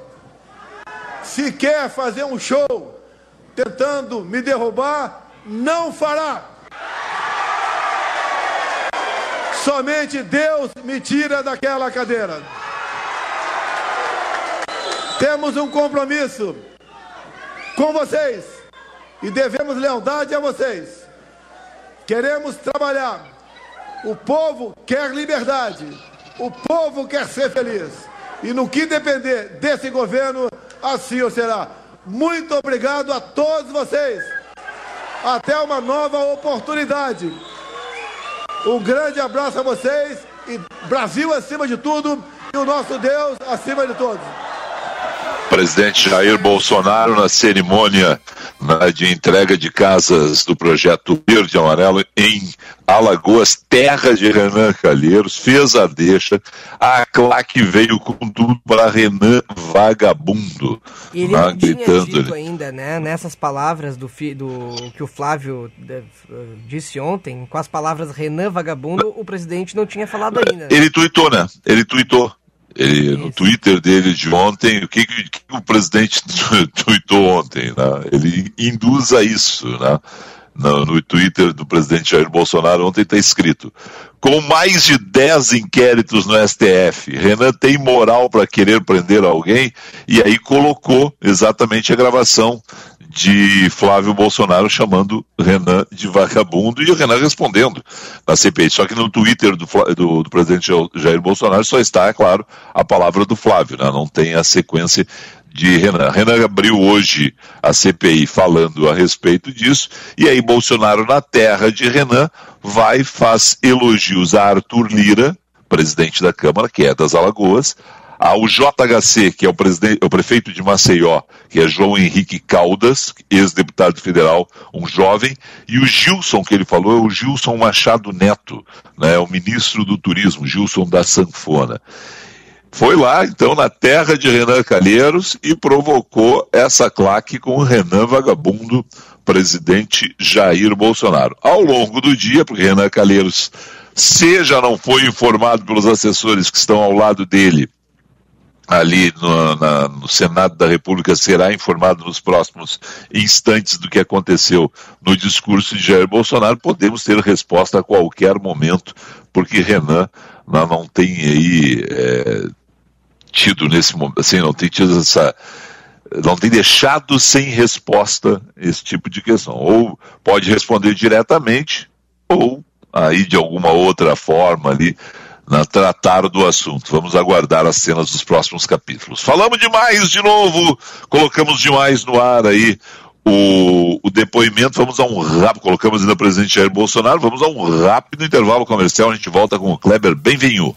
Speaker 13: Se quer fazer um show tentando me derrubar, não fará. Somente Deus me tira daquela cadeira. Temos um compromisso com vocês e devemos lealdade a vocês. Queremos trabalhar. O povo quer liberdade. O povo quer ser feliz. E no que depender desse governo, assim o será. Muito obrigado a todos vocês. Até uma nova oportunidade. Um grande abraço a vocês e Brasil acima de tudo e o nosso Deus acima de todos.
Speaker 2: Presidente Jair Bolsonaro na cerimônia de entrega de casas do projeto Verde Amarelo em Alagoas, terra de Renan Calheiros, fez a deixa. A claque veio com tudo para Renan Vagabundo.
Speaker 3: E ele não tinha dito ainda, né, nessas palavras do, do que o Flávio disse ontem, com as palavras Renan Vagabundo, o presidente não tinha falado ainda.
Speaker 2: Ele tuitou, né? Ele tuitou. Ele, no Twitter dele de ontem, o que, que, que o presidente tweetou ontem? Né? Ele induz a isso. Né? No, no, Twitter do presidente Jair Bolsonaro ontem está escrito: com mais de 10 inquéritos no STF, Renan tem moral para querer prender alguém? E aí colocou exatamente a gravação de Flávio Bolsonaro chamando Renan de vagabundo e o Renan respondendo na CPI. Só que no Twitter do, do, do presidente Jair Bolsonaro só está, é claro, a palavra do Flávio, né? não tem a sequência de Renan. Renan abriu hoje a CPI falando a respeito disso, e aí Bolsonaro, na terra de Renan, vai faz elogios a Arthur Lira, presidente da Câmara, que é das Alagoas, ao JHC, que é o, o, prefeito de Maceió, que é João Henrique Caldas, ex-deputado federal, um jovem, e o Gilson, que ele falou, é o Gilson Machado Neto, né, o ministro do Turismo, Gilson da Sanfona. Foi lá, então, na terra de Renan Calheiros e provocou essa claque com o Renan Vagabundo, presidente Jair Bolsonaro. Ao longo do dia, porque Renan Calheiros, se já não foi informado pelos assessores que estão ao lado dele, ali no, na, no, Senado da República será informado nos próximos instantes do que aconteceu no discurso de Jair Bolsonaro, podemos ter resposta a qualquer momento, porque Renan não, não tem aí é, tido nesse momento, assim, não tem tido essa não tem deixado sem resposta esse tipo de questão. Ou pode responder diretamente, ou aí de alguma outra forma ali na, tratar do assunto. Vamos aguardar as cenas dos próximos capítulos. Falamos demais de novo, colocamos demais no ar aí o, o depoimento. Vamos a um rápido, colocamos ainda o presidente Jair Bolsonaro, vamos a um rápido intervalo comercial. A gente volta com o Kleber. Bem-vindo.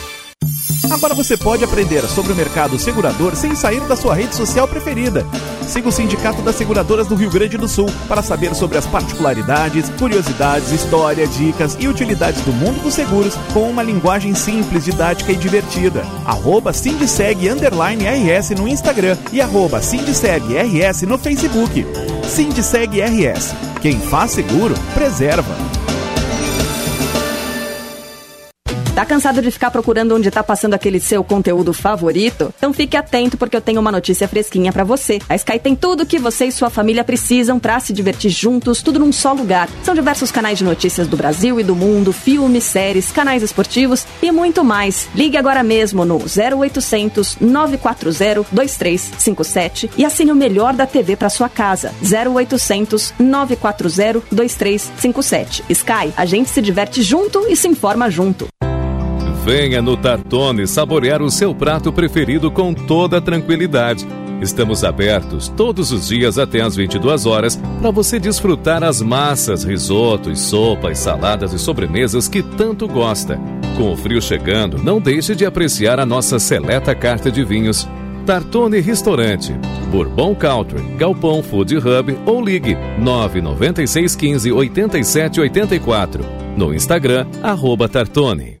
Speaker 14: Agora você pode aprender sobre o mercado segurador sem sair da sua rede social preferida. Siga o Sindicato das Seguradoras do Rio Grande do Sul para saber sobre as particularidades, curiosidades, história, dicas e utilidades do mundo dos seguros com uma linguagem simples, didática e divertida. Arroba RS no Instagram e arroba RS no Facebook. Sindiceg RS. Quem faz seguro, preserva.
Speaker 15: Tá cansado de ficar procurando onde tá passando aquele seu conteúdo favorito? Então fique atento porque eu tenho uma notícia fresquinha para você. A Sky tem tudo que você e sua família precisam para se divertir juntos, tudo num só lugar. São diversos canais de notícias do Brasil e do mundo, filmes, séries, canais esportivos e muito mais. Ligue agora mesmo no 0800 940 2357 e assine o melhor da TV para sua casa. 0800 940 2357. Sky, a gente se diverte junto e se informa junto.
Speaker 6: Venha no Tartone saborear o seu prato preferido com toda tranquilidade. Estamos abertos todos os dias até às 22 horas para você desfrutar as massas, risotos, sopas, saladas e sobremesas que tanto gosta. Com o frio chegando, não deixe de apreciar a nossa seleta carta de vinhos. Tartone Restaurante, Bourbon Country, Galpão Food Hub ou ligue 99615 8784. No Instagram, arroba Tartone.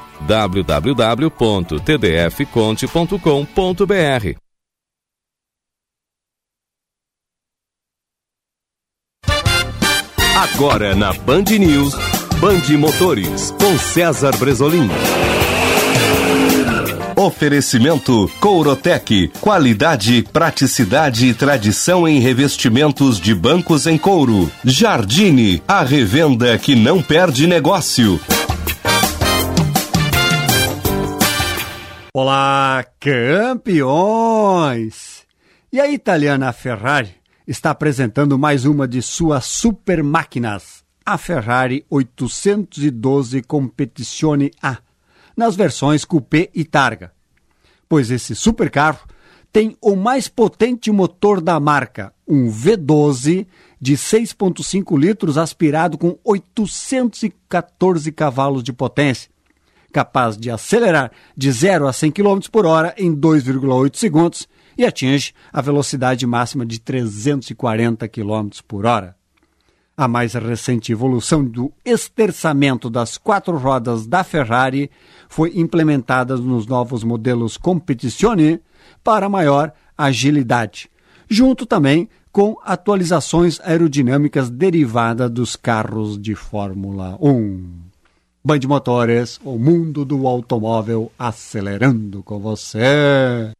Speaker 6: www.tdfconte.com.br.
Speaker 16: Agora na Band News, Band Motores, com César Bresolim. Oferecimento Courotec, qualidade, praticidade e tradição em revestimentos de bancos em couro. Jardine, a revenda que não perde negócio.
Speaker 17: Olá, campeões! E a italiana Ferrari está apresentando mais uma de suas super máquinas, a Ferrari 812 Competizione A, nas versões Coupé e Targa. Pois esse supercarro tem o mais potente motor da marca, um V12 de 6,5 litros aspirado com 814 cavalos de potência capaz de acelerar de 0 a 100 km por hora em 2,8 segundos e atinge a velocidade máxima de 340 km por hora. A mais recente evolução do esterçamento das quatro rodas da Ferrari foi implementada nos novos modelos Competizione para maior agilidade, junto também com atualizações aerodinâmicas derivadas dos carros de Fórmula 1. Band Motores, o mundo do automóvel acelerando com você.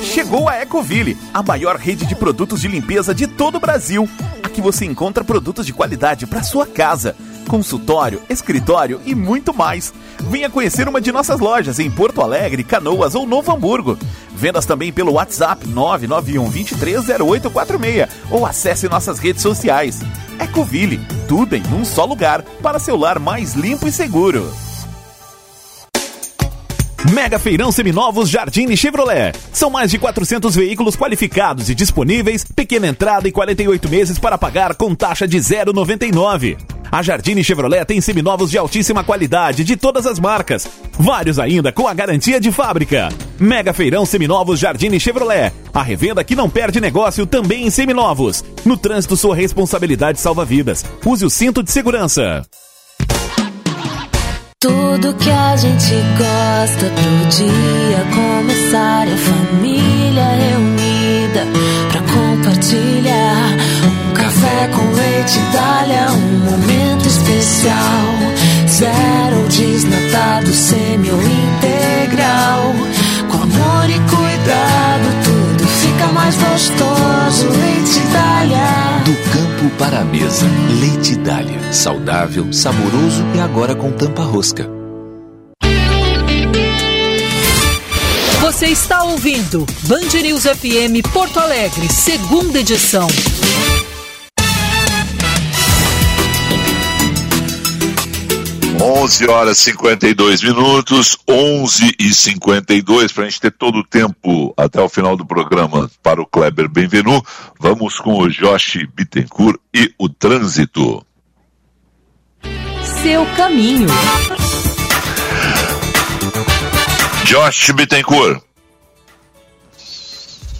Speaker 14: Chegou a Ecoville, a maior rede de produtos de limpeza de todo o Brasil. Aqui você encontra produtos de qualidade para sua casa, consultório, escritório e muito mais. Venha conhecer uma de nossas lojas em Porto Alegre, Canoas ou Novo Hamburgo. Vendas também pelo WhatsApp 991 230846 ou acesse nossas redes sociais. Ecoville, tudo em um só lugar para seu lar mais limpo e seguro. Mega Feirão Seminovos Jardine Chevrolet. São mais de 400 veículos qualificados e disponíveis, pequena entrada e 48 meses para pagar com taxa de 0,99. A Jardine Chevrolet tem seminovos de altíssima qualidade de todas as marcas. Vários ainda com a garantia de fábrica. Mega Feirão Seminovos Jardine Chevrolet. A revenda que não perde negócio também em seminovos. No trânsito, sua responsabilidade salva vidas. Use o cinto de segurança.
Speaker 18: Tudo que a gente gosta pro dia começar é família reunida pra compartilhar. Um café com leite Itália, um momento especial. Zero desnatado, semi ou integral, com amor e cuidado mais gostoso. Leite Itália.
Speaker 19: Do campo para a mesa, Leite Dália. Saudável, saboroso e agora com tampa rosca.
Speaker 1: Você está ouvindo Band News FM Porto Alegre, segunda edição.
Speaker 2: Onze horas e 52 minutos, 11 e 52 para a gente ter todo o tempo até o final do programa para o Kleber Benvenu. Vamos com o Josh Bittencourt e o trânsito.
Speaker 1: Seu caminho.
Speaker 2: Josh Bittencourt.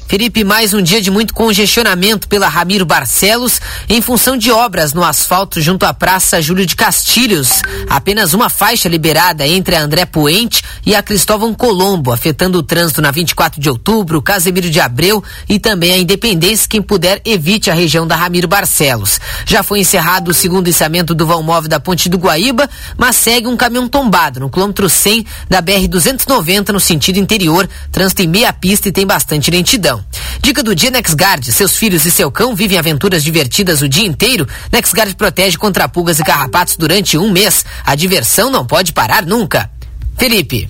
Speaker 4: Felipe, mais um dia de muito congestionamento pela Ramiro Barcelos em função de obras no asfalto junto à Praça Júlio de Castilhos. Apenas uma faixa liberada entre a André Puente e a Cristóvão Colombo, afetando o trânsito na 24 de outubro, Casemiro de Abreu e também a Independência. Quem puder, evite a região da Ramiro Barcelos. Já foi encerrado o segundo içamento do vão móvel da Ponte do Guaíba, mas segue um caminhão tombado no quilômetro 100 da BR-290 no sentido interior. Trânsito em meia pista e tem bastante lentidão. Dica do dia NexGuard. Seus filhos e seu cão vivem aventuras divertidas o dia inteiro. NexGuard protege contra pulgas e carrapatos durante um mês. A diversão não pode parar nunca. Felipe.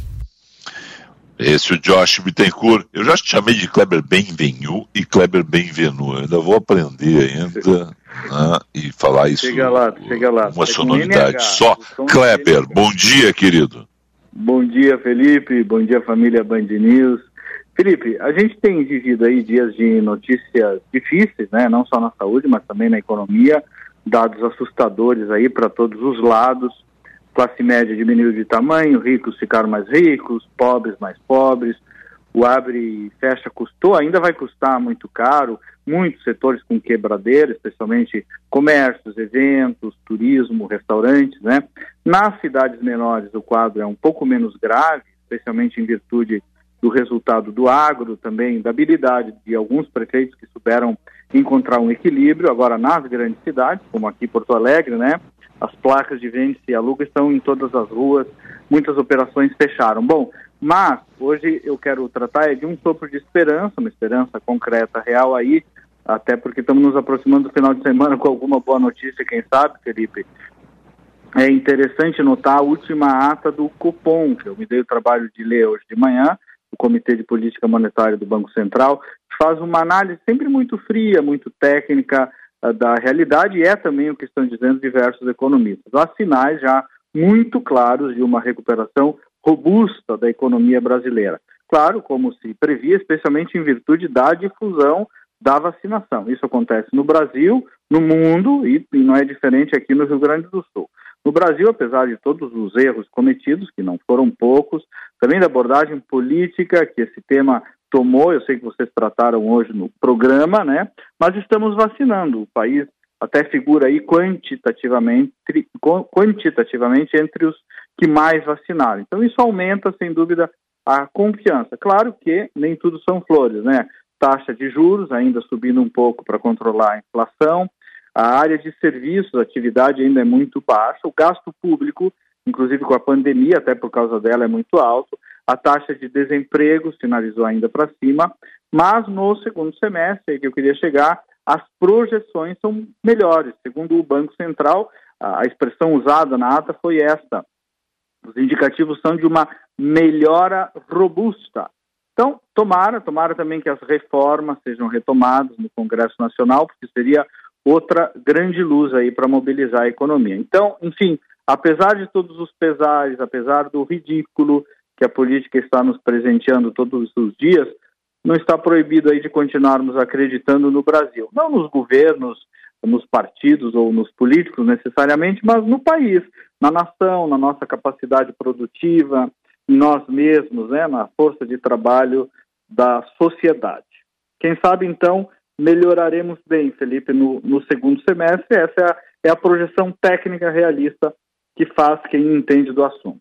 Speaker 2: Esse é o Josh Bittencourt. Eu já te chamei de Kleber Benvenu e Kleber Benvenu. Eu ainda vou aprender ainda né, e falar isso.
Speaker 20: Chega lá, chega lá.
Speaker 2: Uma sonoridade só. Kleber, bom dia, querido.
Speaker 20: Bom dia, Felipe. Bom dia, família Band News. Felipe, a gente tem vivido aí dias de notícias difíceis, né? Não só na saúde, mas também na economia, dados assustadores aí para todos os lados. Classe média diminuiu de tamanho, ricos ficaram mais ricos, pobres mais pobres. O abre e fecha custou, ainda vai custar muito caro. Muitos setores com quebradeira, especialmente comércios, eventos, turismo, restaurantes, né? Nas cidades menores o quadro é um pouco menos grave, especialmente em virtude do resultado do agro, também da habilidade de alguns prefeitos que souberam encontrar um equilíbrio. Agora, nas grandes cidades, como aqui Porto Alegre, né, as placas de vende e aluga estão em todas as ruas, muitas operações fecharam. Bom, mas hoje eu quero tratar é de um sopro de esperança, uma esperança concreta, real aí, até porque estamos nos aproximando do final de semana com alguma boa notícia, quem sabe, Felipe. É interessante notar a última ata do Copom, que eu me dei o trabalho de ler hoje de manhã, o Comitê de Política Monetária do Banco Central, faz uma análise sempre muito fria, muito técnica uh, da realidade e é também o que estão dizendo diversos economistas. Há sinais já muito claros de uma recuperação robusta da economia brasileira. Claro, como se previa, especialmente em virtude da difusão da vacinação. Isso acontece no Brasil, no mundo e não é diferente aqui no Rio Grande do Sul. No Brasil, apesar de todos os erros cometidos, que não foram poucos, também da abordagem política que esse tema tomou, eu sei que vocês trataram hoje no programa, né? Mas estamos vacinando. O país até figura aí quantitativamente, quantitativamente entre os que mais vacinaram. Então isso aumenta, sem dúvida, a confiança. Claro que nem tudo são flores, né? Taxa de juros ainda subindo um pouco para controlar a inflação, a área de serviços, a atividade ainda é muito baixa, o gasto público, inclusive com a pandemia, até por causa dela, é muito alto. A taxa de desemprego sinalizou ainda para cima, mas no segundo semestre, que eu queria chegar, as projeções são melhores. Segundo o Banco Central, a expressão usada na ata foi esta: os indicativos são de uma melhora robusta. Então, tomara, tomara também que as reformas sejam retomadas no Congresso Nacional, porque seria outra grande luz aí para mobilizar a economia. Então, enfim, apesar de todos os pesares, apesar do ridículo que a política está nos presenteando todos os dias, não está proibido aí de continuarmos acreditando no Brasil. Não nos governos, nos partidos ou nos políticos necessariamente, mas no país, na nação, na nossa capacidade produtiva, em nós mesmos, né, na força de trabalho da sociedade. Quem sabe, então, melhoraremos bem, Felipe, no, no segundo semestre. Essa é a, é a projeção técnica realista que faz quem entende do assunto.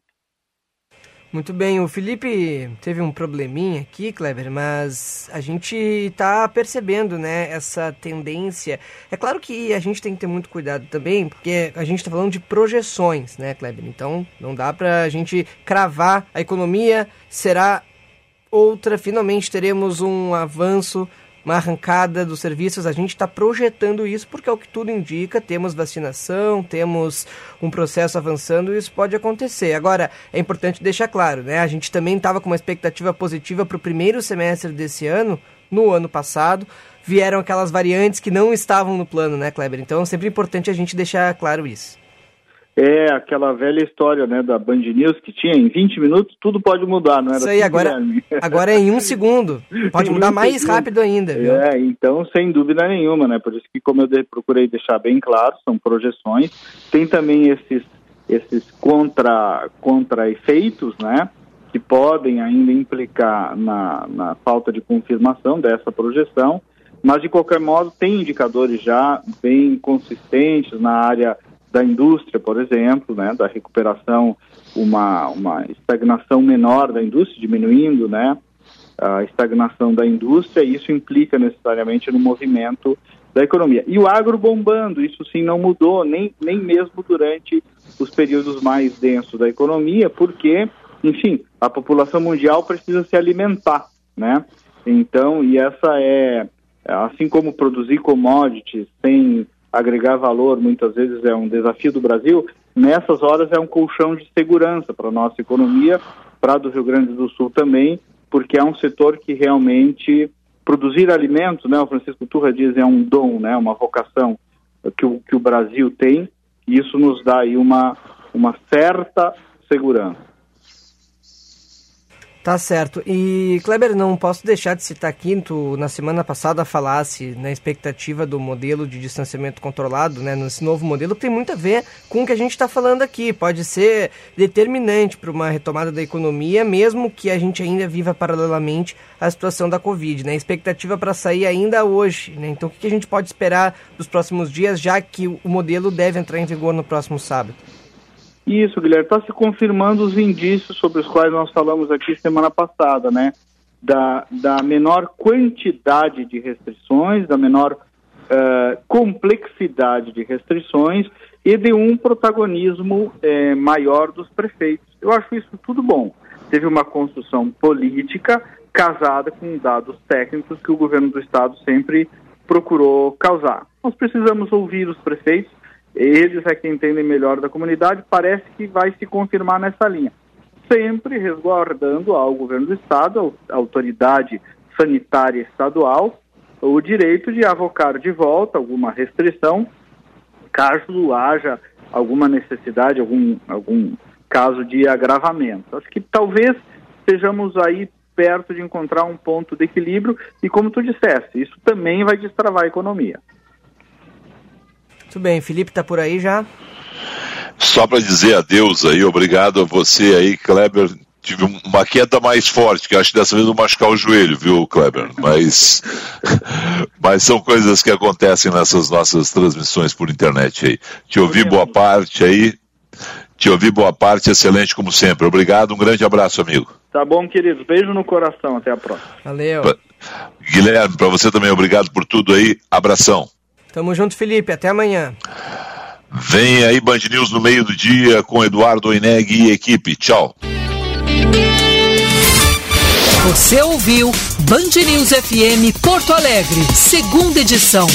Speaker 3: Muito bem, o Felipe teve um probleminha aqui, Kleber, mas a gente está percebendo, né, essa tendência. É claro que a gente tem que ter muito cuidado também, porque a gente está falando de projeções, né, Kleber? Então não dá para a gente cravar a economia será outra. Finalmente teremos um avanço uma arrancada dos serviços, a gente está projetando isso porque é o que tudo indica, temos vacinação, temos um processo avançando e isso pode acontecer. Agora, é importante deixar claro, né? A gente também estava com uma expectativa positiva para o primeiro semestre desse ano, no ano passado, vieram aquelas variantes que não estavam no plano, né, Kleber? Então é sempre importante a gente deixar claro isso.
Speaker 20: É aquela velha história, né, da Band News que tinha em 20 minutos tudo pode mudar, não era
Speaker 3: Isso aí,
Speaker 20: assim,
Speaker 3: agora, agora é em um segundo. Pode mudar mais rápido ainda, viu?
Speaker 20: É, então, sem dúvida nenhuma, né? Por isso que, como eu de, procurei deixar bem claro, são projeções. Tem também esses, esses contra, contra efeitos, né? Que podem ainda implicar na, na falta de confirmação dessa projeção, mas de qualquer modo tem indicadores já bem consistentes na área da indústria, por exemplo, né, da recuperação, uma, uma estagnação menor da indústria, diminuindo né, a estagnação da indústria, e isso implica necessariamente no movimento da economia. E o agro bombando, isso sim não mudou, nem, nem mesmo durante os períodos mais densos da economia, porque, enfim, a população mundial precisa se alimentar, né? Então, e essa é, assim como produzir commodities sem agregar valor muitas vezes é um desafio do Brasil, nessas horas é um colchão de segurança para a nossa economia, para do Rio Grande do Sul também, porque é um setor que realmente produzir alimentos, né, o Francisco Turra diz, é um dom, né, uma vocação que o, que o Brasil tem, e isso nos dá aí uma, uma certa segurança.
Speaker 3: Tá certo. E, Kleber, não posso deixar de citar aqui, tu na semana passada falasse na expectativa do modelo de distanciamento controlado, né, nesse novo modelo, que tem muito a ver com o que a gente está falando aqui. Pode ser determinante para uma retomada da economia, mesmo que a gente ainda viva paralelamente a situação da Covid. Né? Expectativa para sair ainda hoje. Né? Então, o que a gente pode esperar dos próximos dias, já que o modelo deve entrar em vigor no próximo sábado?
Speaker 20: Isso, Guilherme, está se confirmando os indícios sobre os quais nós falamos aqui semana passada, né? Da, da menor quantidade de restrições, da menor uh, complexidade de restrições e de um protagonismo eh, maior dos prefeitos. Eu acho isso tudo bom. Teve uma construção política casada com dados técnicos que o governo do estado sempre procurou causar. Nós precisamos ouvir os prefeitos, eles é que entendem melhor da comunidade, parece que vai se confirmar nessa linha. Sempre resguardando ao governo do Estado, à autoridade sanitária estadual, o direito de avocar de volta alguma restrição, caso haja alguma necessidade, algum, algum caso de agravamento. Acho que talvez estejamos aí perto de encontrar um ponto de equilíbrio e, como tu disseste, isso também vai destravar a economia.
Speaker 3: Muito bem, Felipe está por aí já?
Speaker 2: Só para dizer adeus aí, obrigado a você aí, Kleber. Tive uma queda mais forte, que acho que dessa vez não machucar o joelho, viu, Kleber? Mas, mas são coisas que acontecem nessas nossas transmissões por internet aí. Te ouvi boa parte aí, te ouvi boa parte, excelente como sempre. Obrigado, um grande abraço, amigo.
Speaker 20: Tá bom, queridos. Beijo no coração, até a próxima.
Speaker 3: Valeu.
Speaker 2: Guilherme, para você também, obrigado por tudo aí. Abração.
Speaker 3: Tamo junto, Felipe. Até amanhã.
Speaker 2: Vem aí Band News no meio do dia com Eduardo Oineg e equipe. Tchau.
Speaker 1: Você ouviu Band News FM Porto Alegre, segunda edição.